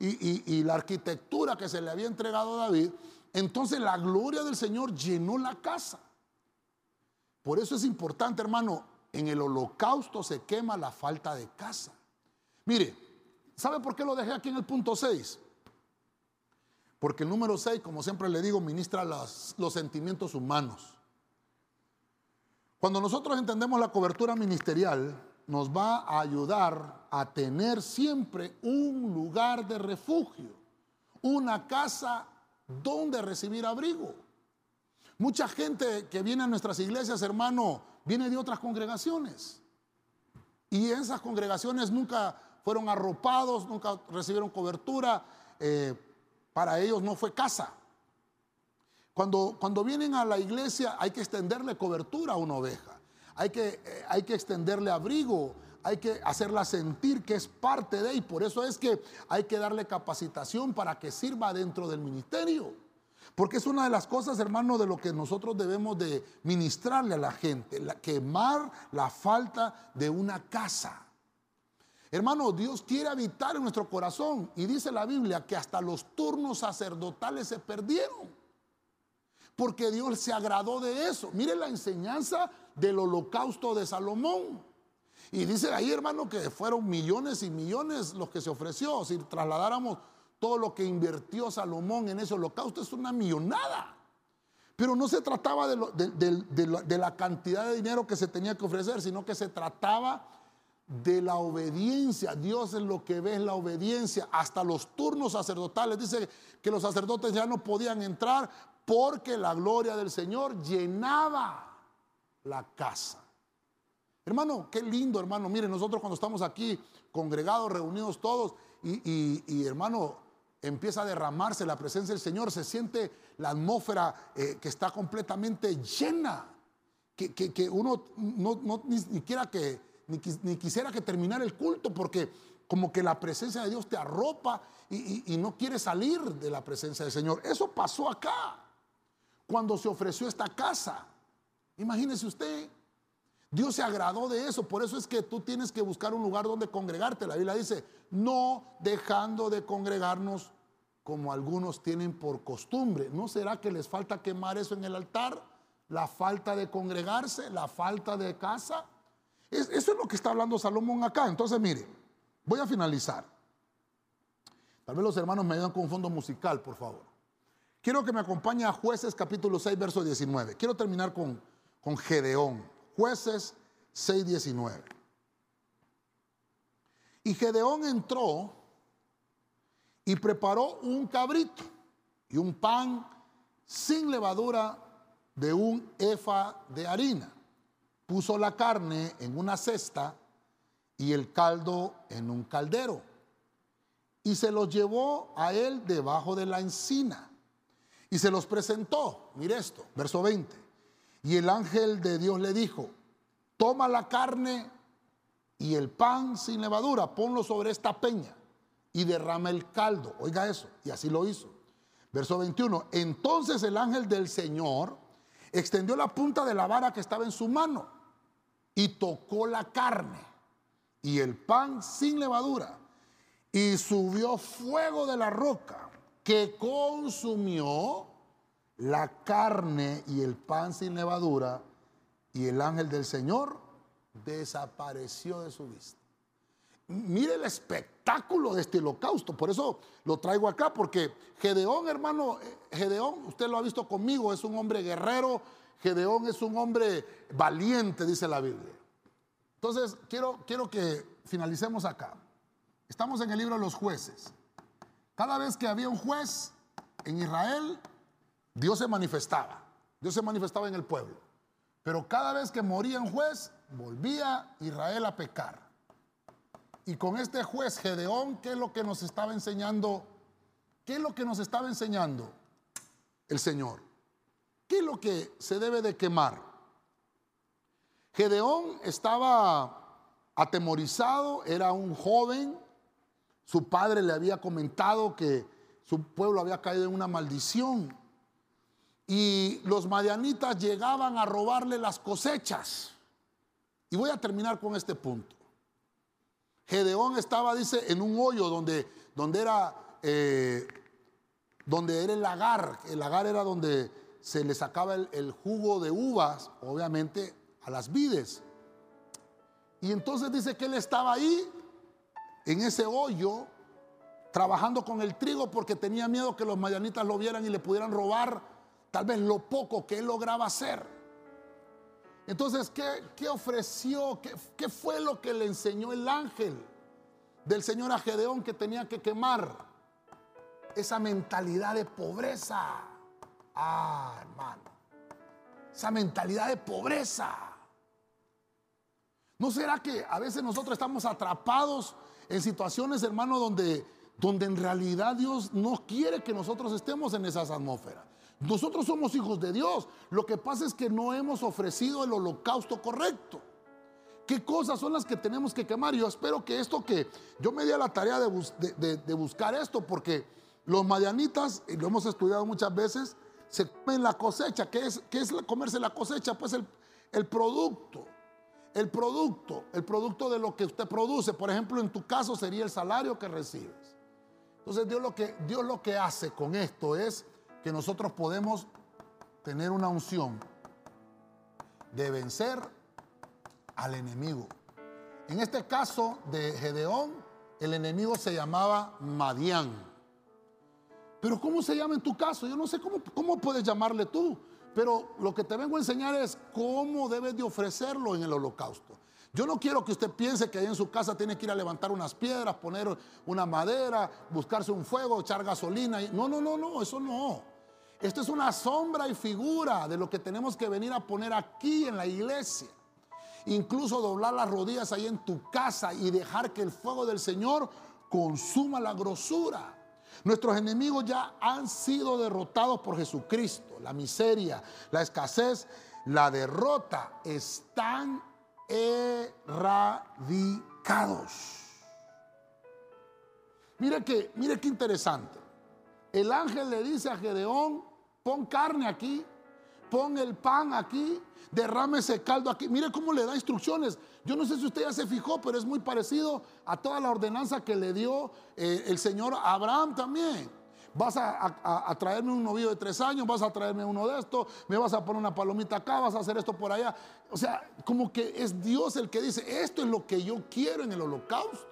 y, la arquitectura que se le había entregado a David, entonces la gloria del Señor llenó la casa. Por eso es importante, hermano, en el holocausto se quema la falta de casa. Mire, ¿sabe por qué lo dejé aquí en el punto 6? Porque el número 6, como siempre le digo, ministra los sentimientos humanos. Cuando nosotros entendemos la cobertura ministerial, nos va a ayudar a tener siempre un lugar de refugio, una casa donde recibir abrigo. Mucha gente que viene a nuestras iglesias, hermano, viene de otras congregaciones. Y esas congregaciones nunca fueron arropados, nunca recibieron cobertura. Eh, para ellos no fue casa. Cuando, cuando vienen a la iglesia hay que extenderle cobertura a una oveja. Hay que, eh, hay que extenderle abrigo, hay que hacerla sentir que es parte de, y por eso es que hay que darle capacitación para que sirva dentro del ministerio. Porque es una de las cosas, hermano, de lo que nosotros debemos de ministrarle a la gente, quemar la falta de una casa. Hermano, Dios quiere habitar en nuestro corazón y dice la Biblia que hasta los turnos sacerdotales se perdieron. Porque Dios se agradó de eso. Mire la enseñanza del holocausto de Salomón. Y dice ahí, hermano, que fueron millones y millones los que se ofreció. Si trasladáramos todo lo que invirtió Salomón en ese holocausto, es una millonada. Pero no se trataba de, la cantidad de dinero que se tenía que ofrecer, sino que se trataba de la obediencia. Dios es lo que ve es la obediencia. Hasta los turnos sacerdotales. Dice que los sacerdotes ya no podían entrar porque la gloria del Señor llenaba la casa. Hermano, qué lindo, hermano. Mire, nosotros cuando estamos aquí congregados, reunidos todos, y, hermano, empieza a derramarse la presencia del Señor, se siente la atmósfera eh, que está completamente llena, que, uno no, ni, siquiera que, ni, quisiera que terminara el culto, porque como que la presencia de Dios te arropa y, y no quiere salir de la presencia del Señor. Eso pasó acá, cuando se ofreció esta casa. Imagínese usted, Dios se agradó de eso, por eso es que tú tienes que buscar un lugar donde congregarte. La Biblia dice, no dejando de congregarnos como algunos tienen por costumbre. ¿No será que les falta quemar eso en el altar? La falta de congregarse, la falta de casa. eso es lo que está hablando Salomón acá. Entonces, mire, voy a finalizar. Tal vez los hermanos me ayuden con un fondo musical, por favor. Quiero que me acompañe a Jueces capítulo 6, verso 19. Quiero terminar con, con Gedeón. Jueces 6:19. Y Gedeón entró y preparó un cabrito y un pan sin levadura de un efa de harina. Puso la carne en una cesta y el caldo en un caldero. Y se los llevó a él debajo de la encina. Y se los presentó. Mire esto, verso 20. Y el ángel de Dios le dijo, toma la carne y el pan sin levadura, ponlo sobre esta peña y derrama el caldo. Oiga eso, y así lo hizo. Verso 21, entonces el ángel del Señor extendió la punta de la vara que estaba en su mano y tocó la carne y el pan sin levadura y subió fuego de la roca que consumió la carne y el pan sin levadura, y el ángel del Señor desapareció de su vista. Mire el espectáculo de este holocausto, por eso lo traigo acá, porque Gedeón, hermano, eh, Gedeón, usted lo ha visto conmigo, es un hombre guerrero, Gedeón es un hombre valiente, dice la Biblia. Entonces, quiero, quiero que finalicemos acá. Estamos en el libro de los jueces. Cada vez que había un juez en Israel, Dios se manifestaba. Dios se manifestaba en el pueblo. Pero cada vez que moría un juez, volvía Israel a pecar. Y con este juez Gedeón, ¿qué es lo que nos estaba enseñando? ¿Qué es lo que nos estaba enseñando el Señor? ¿Qué es lo que se debe de quemar? Gedeón estaba atemorizado, era un joven, su padre le había comentado que su pueblo había caído en una maldición y los madianitas llegaban a robarle las cosechas. Y voy a terminar con este punto. Gedeón estaba, dice, en un hoyo donde, donde era, eh, donde era el lagar. El lagar era donde se le sacaba el, el jugo de uvas, obviamente, a las vides. Y entonces dice que él estaba ahí, en ese hoyo, trabajando con el trigo porque tenía miedo que los madianitas lo vieran y le pudieran robar tal vez lo poco que él lograba hacer. Entonces, ¿qué, ofreció? ¿Qué, ¿Qué, fue lo que le enseñó el ángel del Señor a Gedeón que tenía que quemar? Esa mentalidad de pobreza. Ah, hermano. Esa mentalidad de pobreza. ¿No será que a veces nosotros estamos atrapados en situaciones, hermano, donde, donde en realidad Dios no quiere que nosotros estemos en esas atmósferas? Nosotros somos hijos de Dios. Lo que pasa es que no hemos ofrecido el holocausto correcto. ¿Qué cosas son las que tenemos que quemar? Yo espero que esto que yo me di a la tarea de, buscar esto, porque los madianitas, y lo hemos estudiado muchas veces, se comen la cosecha. ¿Qué es, comerse la cosecha? Pues el producto. El producto, el producto de lo que usted produce. Por ejemplo, en tu caso sería el salario que recibes. Entonces Dios lo que, Dios lo que hace con esto es que nosotros podemos tener una unción de vencer al enemigo. En este caso de Gedeón, el enemigo se llamaba Madián. Pero ¿cómo se llama en tu caso? Yo no sé cómo, cómo puedes llamarle tú, pero lo que te vengo a enseñar es cómo debes de ofrecerlo en el holocausto. Yo no quiero que usted piense que ahí en su casa tiene que ir a levantar unas piedras, poner una madera, buscarse un fuego, echar gasolina. No, no, no, no, eso no. Esto es una sombra y figura de lo que tenemos que venir a poner aquí en la iglesia. Incluso doblar las rodillas ahí en tu casa y dejar que el fuego del Señor consuma la grosura. Nuestros enemigos ya han sido derrotados por Jesucristo. La miseria, la escasez, la derrota están erradicados. Mire que, mire qué interesante. El ángel le dice a Gedeón, pon carne aquí, pon el pan aquí, derrame ese caldo aquí. Mire cómo le da instrucciones. Yo no sé si usted ya se fijó, pero es muy parecido a toda la ordenanza que le dio eh, el Señor Abraham también. Vas a, traerme un novillo de tres años, vas a traerme uno de estos, me vas a poner una palomita acá, vas a hacer esto por allá. O sea, como que es Dios el que dice, esto es lo que yo quiero en el holocausto.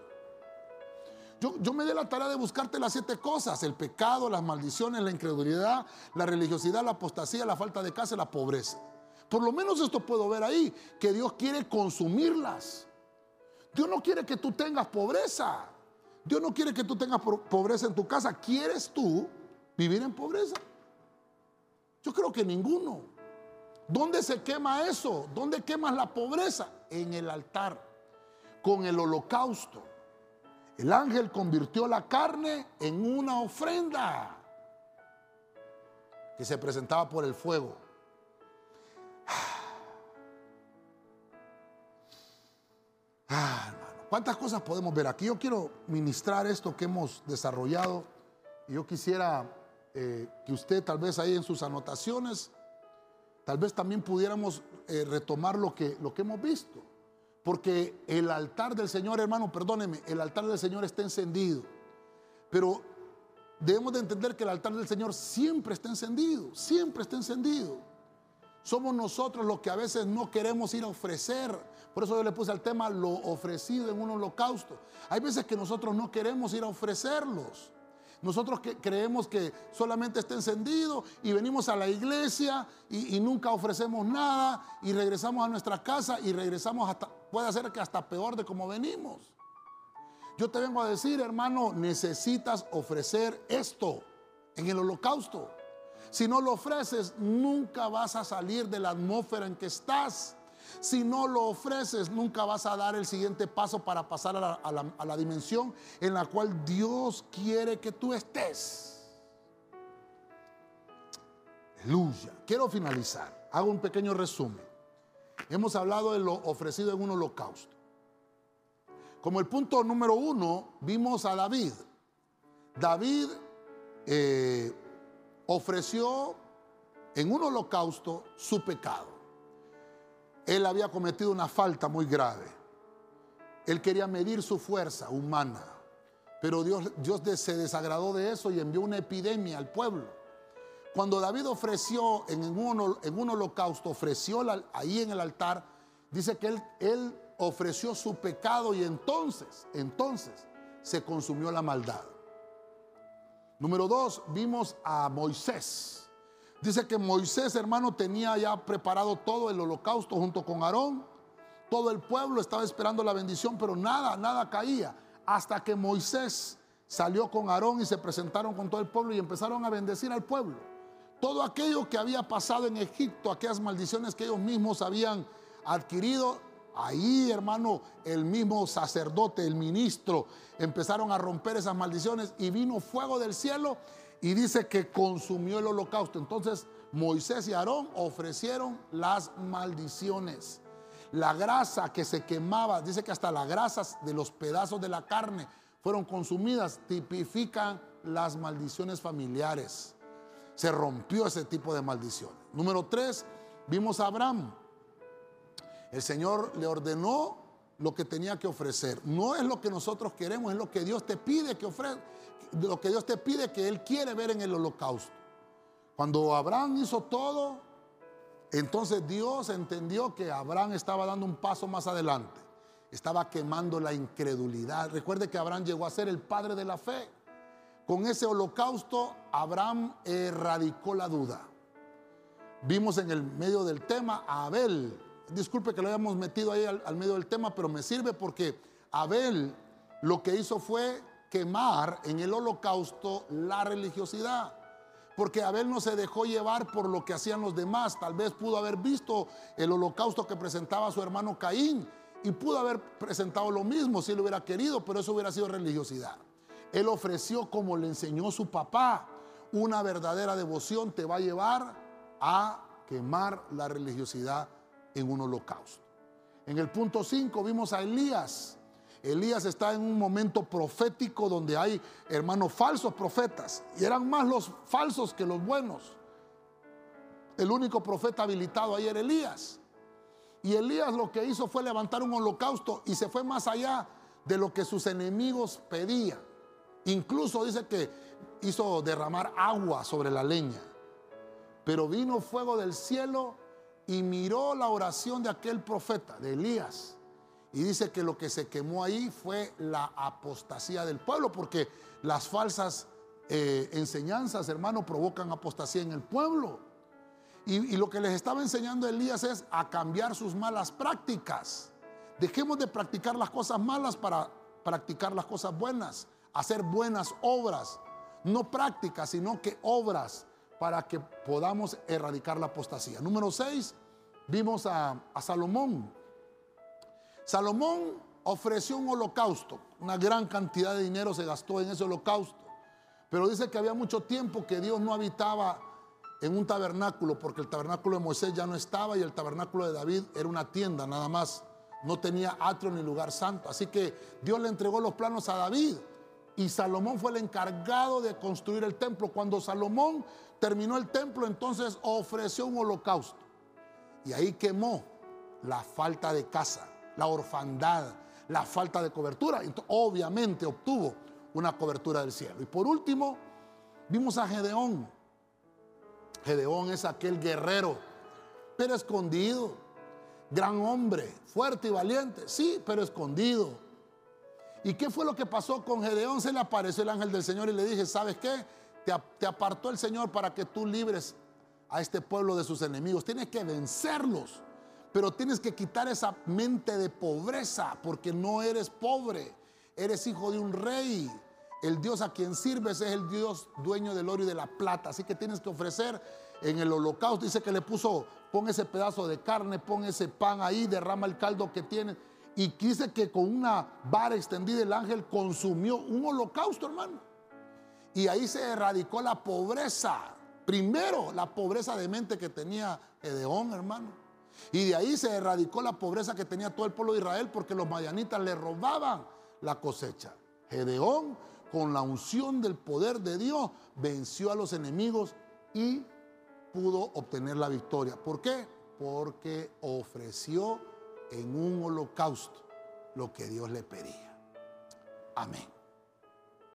Yo, yo, me di la tarea de buscarte las siete cosas, el pecado, las maldiciones, la incredulidad, la religiosidad, la apostasía, la falta de casa y la pobreza. Por lo menos esto puedo ver ahí, que Dios quiere consumirlas. Dios no quiere que tú tengas pobreza. Dios no quiere que tú tengas pobreza en tu casa. ¿Quieres tú vivir en pobreza? Yo creo que ninguno. ¿Dónde se quema eso? ¿Dónde quemas la pobreza? En el altar, con el holocausto. El ángel convirtió la carne en una ofrenda que se presentaba por el fuego. Ah, ¿Cuántas cosas podemos ver aquí? Yo quiero ministrar esto que hemos desarrollado y yo quisiera eh, que usted tal vez ahí en sus anotaciones, tal vez también pudiéramos eh, retomar lo que, lo que hemos visto. Porque el altar del Señor, hermano, perdóneme, el altar del Señor está encendido. Pero debemos de entender que el altar del Señor siempre está encendido, siempre está encendido. Somos nosotros los que a veces no queremos ir a ofrecer por eso yo le puse al tema lo ofrecido en un holocausto. Hay veces que nosotros no queremos ir a ofrecerlos. Nosotros creemos que solamente está encendido y venimos a la iglesia y, y, nunca ofrecemos nada y regresamos a nuestra casa y regresamos hasta, puede ser que hasta peor de como venimos. Yo te vengo a decir, hermano, necesitas ofrecer esto en el holocausto. Si no lo ofreces, nunca vas a salir de la atmósfera en que estás. Si no lo ofreces, nunca vas a dar el siguiente paso para pasar a la, dimensión en la cual Dios quiere que tú estés. Aleluya. Quiero finalizar. Hago un pequeño resumen. Hemos hablado de lo ofrecido en un holocausto. Como el punto número uno, vimos a David. David eh, ofreció en un holocausto su pecado él había cometido una falta muy grave. Él quería medir su fuerza humana, pero Dios, se desagradó de eso y envió una epidemia al pueblo. Cuando David ofreció en un, en un holocausto, ofreció ahí en el altar, dice que él, él ofreció su pecado y entonces, entonces se consumió la maldad. Número dos, vimos a Moisés. Dice que Moisés, hermano, tenía ya preparado todo el holocausto junto con Aarón. Todo el pueblo estaba esperando la bendición, pero nada, nada caía. Hasta que Moisés salió con Aarón y se presentaron con todo el pueblo y empezaron a bendecir al pueblo. Todo aquello que había pasado en Egipto, aquellas maldiciones que ellos mismos habían adquirido, ahí, hermano, el mismo sacerdote, el ministro, empezaron a romper esas maldiciones y vino fuego del cielo Y dice que consumió el holocausto. Entonces Moisés y Aarón ofrecieron las maldiciones. La grasa que se quemaba, dice que hasta las grasas de los pedazos de la carne fueron consumidas, tipifican las maldiciones familiares. Se rompió ese tipo de maldición. Número tres, vimos a Abraham. El Señor le ordenó lo que tenía que ofrecer. No es lo que nosotros queremos, es lo que Dios te pide que ofrezca, lo que Dios te pide que Él quiere ver en el holocausto. Cuando Abraham hizo todo, entonces Dios entendió que Abraham estaba dando un paso más adelante. Estaba quemando la incredulidad. Recuerde que Abraham llegó a ser el padre de la fe. Con ese holocausto, Abraham erradicó la duda. Vimos en el medio del tema a Abel. Disculpe que lo hayamos metido ahí al, al medio del tema, pero me sirve porque Abel lo que hizo fue quemar en el holocausto la religiosidad. Porque Abel no se dejó llevar por lo que hacían los demás. Tal vez pudo haber visto el holocausto que presentaba su hermano Caín y pudo haber presentado lo mismo si él hubiera querido, pero eso hubiera sido religiosidad. Él ofreció como le enseñó su papá. Una verdadera devoción te va a llevar a quemar la religiosidad en un holocausto. En el punto 5 vimos a Elías. Elías está en un momento profético donde hay hermanos falsos profetas y eran más los falsos que los buenos. El único profeta habilitado ahí era Elías. Y Elías lo que hizo fue levantar un holocausto y se fue más allá de lo que sus enemigos pedían. Incluso dice que hizo derramar agua sobre la leña. Pero vino fuego del cielo y miró la oración de aquel profeta, de Elías. Y dice que lo que se quemó ahí fue la apostasía del pueblo, porque las falsas eh, enseñanzas, hermano, provocan apostasía en el pueblo. Y, lo que les estaba enseñando Elías es a cambiar sus malas prácticas. Dejemos de practicar las cosas malas para practicar las cosas buenas, hacer buenas obras, no prácticas, sino que obras para que podamos erradicar la apostasía. Número 6, vimos a Salomón. Salomón ofreció un holocausto, una gran cantidad de dinero se gastó en ese holocausto, pero dice que había mucho tiempo que Dios no habitaba en un tabernáculo, porque el tabernáculo de Moisés ya no estaba y el tabernáculo de David era una tienda nada más, no tenía atrio ni lugar santo. Así que Dios le entregó los planos a David y Salomón fue el encargado de construir el templo. Cuando Salomón terminó el templo, entonces ofreció un holocausto y ahí quemó la falta de casa la orfandad, la falta de cobertura. Entonces, obviamente obtuvo una cobertura del cielo. Y por último, vimos a Gedeón. Gedeón es aquel guerrero, pero escondido, gran hombre, fuerte y valiente, sí, pero escondido. ¿Y qué fue lo que pasó con Gedeón? Se le apareció el ángel del Señor y le dije, ¿sabes qué? Te, te apartó el Señor para que tú libres a este pueblo de sus enemigos. Tienes que vencerlos. Pero tienes que quitar esa mente de pobreza porque no eres pobre. Eres hijo de un rey. El Dios a quien sirves es el Dios dueño del oro y de la plata. Así que tienes que ofrecer en el holocausto. Dice que le puso, pon ese pedazo de carne, pon ese pan ahí, derrama el caldo que tiene. Y dice que con una vara extendida el ángel consumió un holocausto, hermano. Y ahí se erradicó la pobreza. Primero, la pobreza de mente que tenía Edeón, hermano. Y de ahí se erradicó la pobreza que tenía todo el pueblo de Israel porque los mayanitas le robaban la cosecha. Gedeón, con la unción del poder de Dios, venció a los enemigos y pudo obtener la victoria. ¿Por qué? Porque ofreció en un holocausto lo que Dios le pedía. Amén.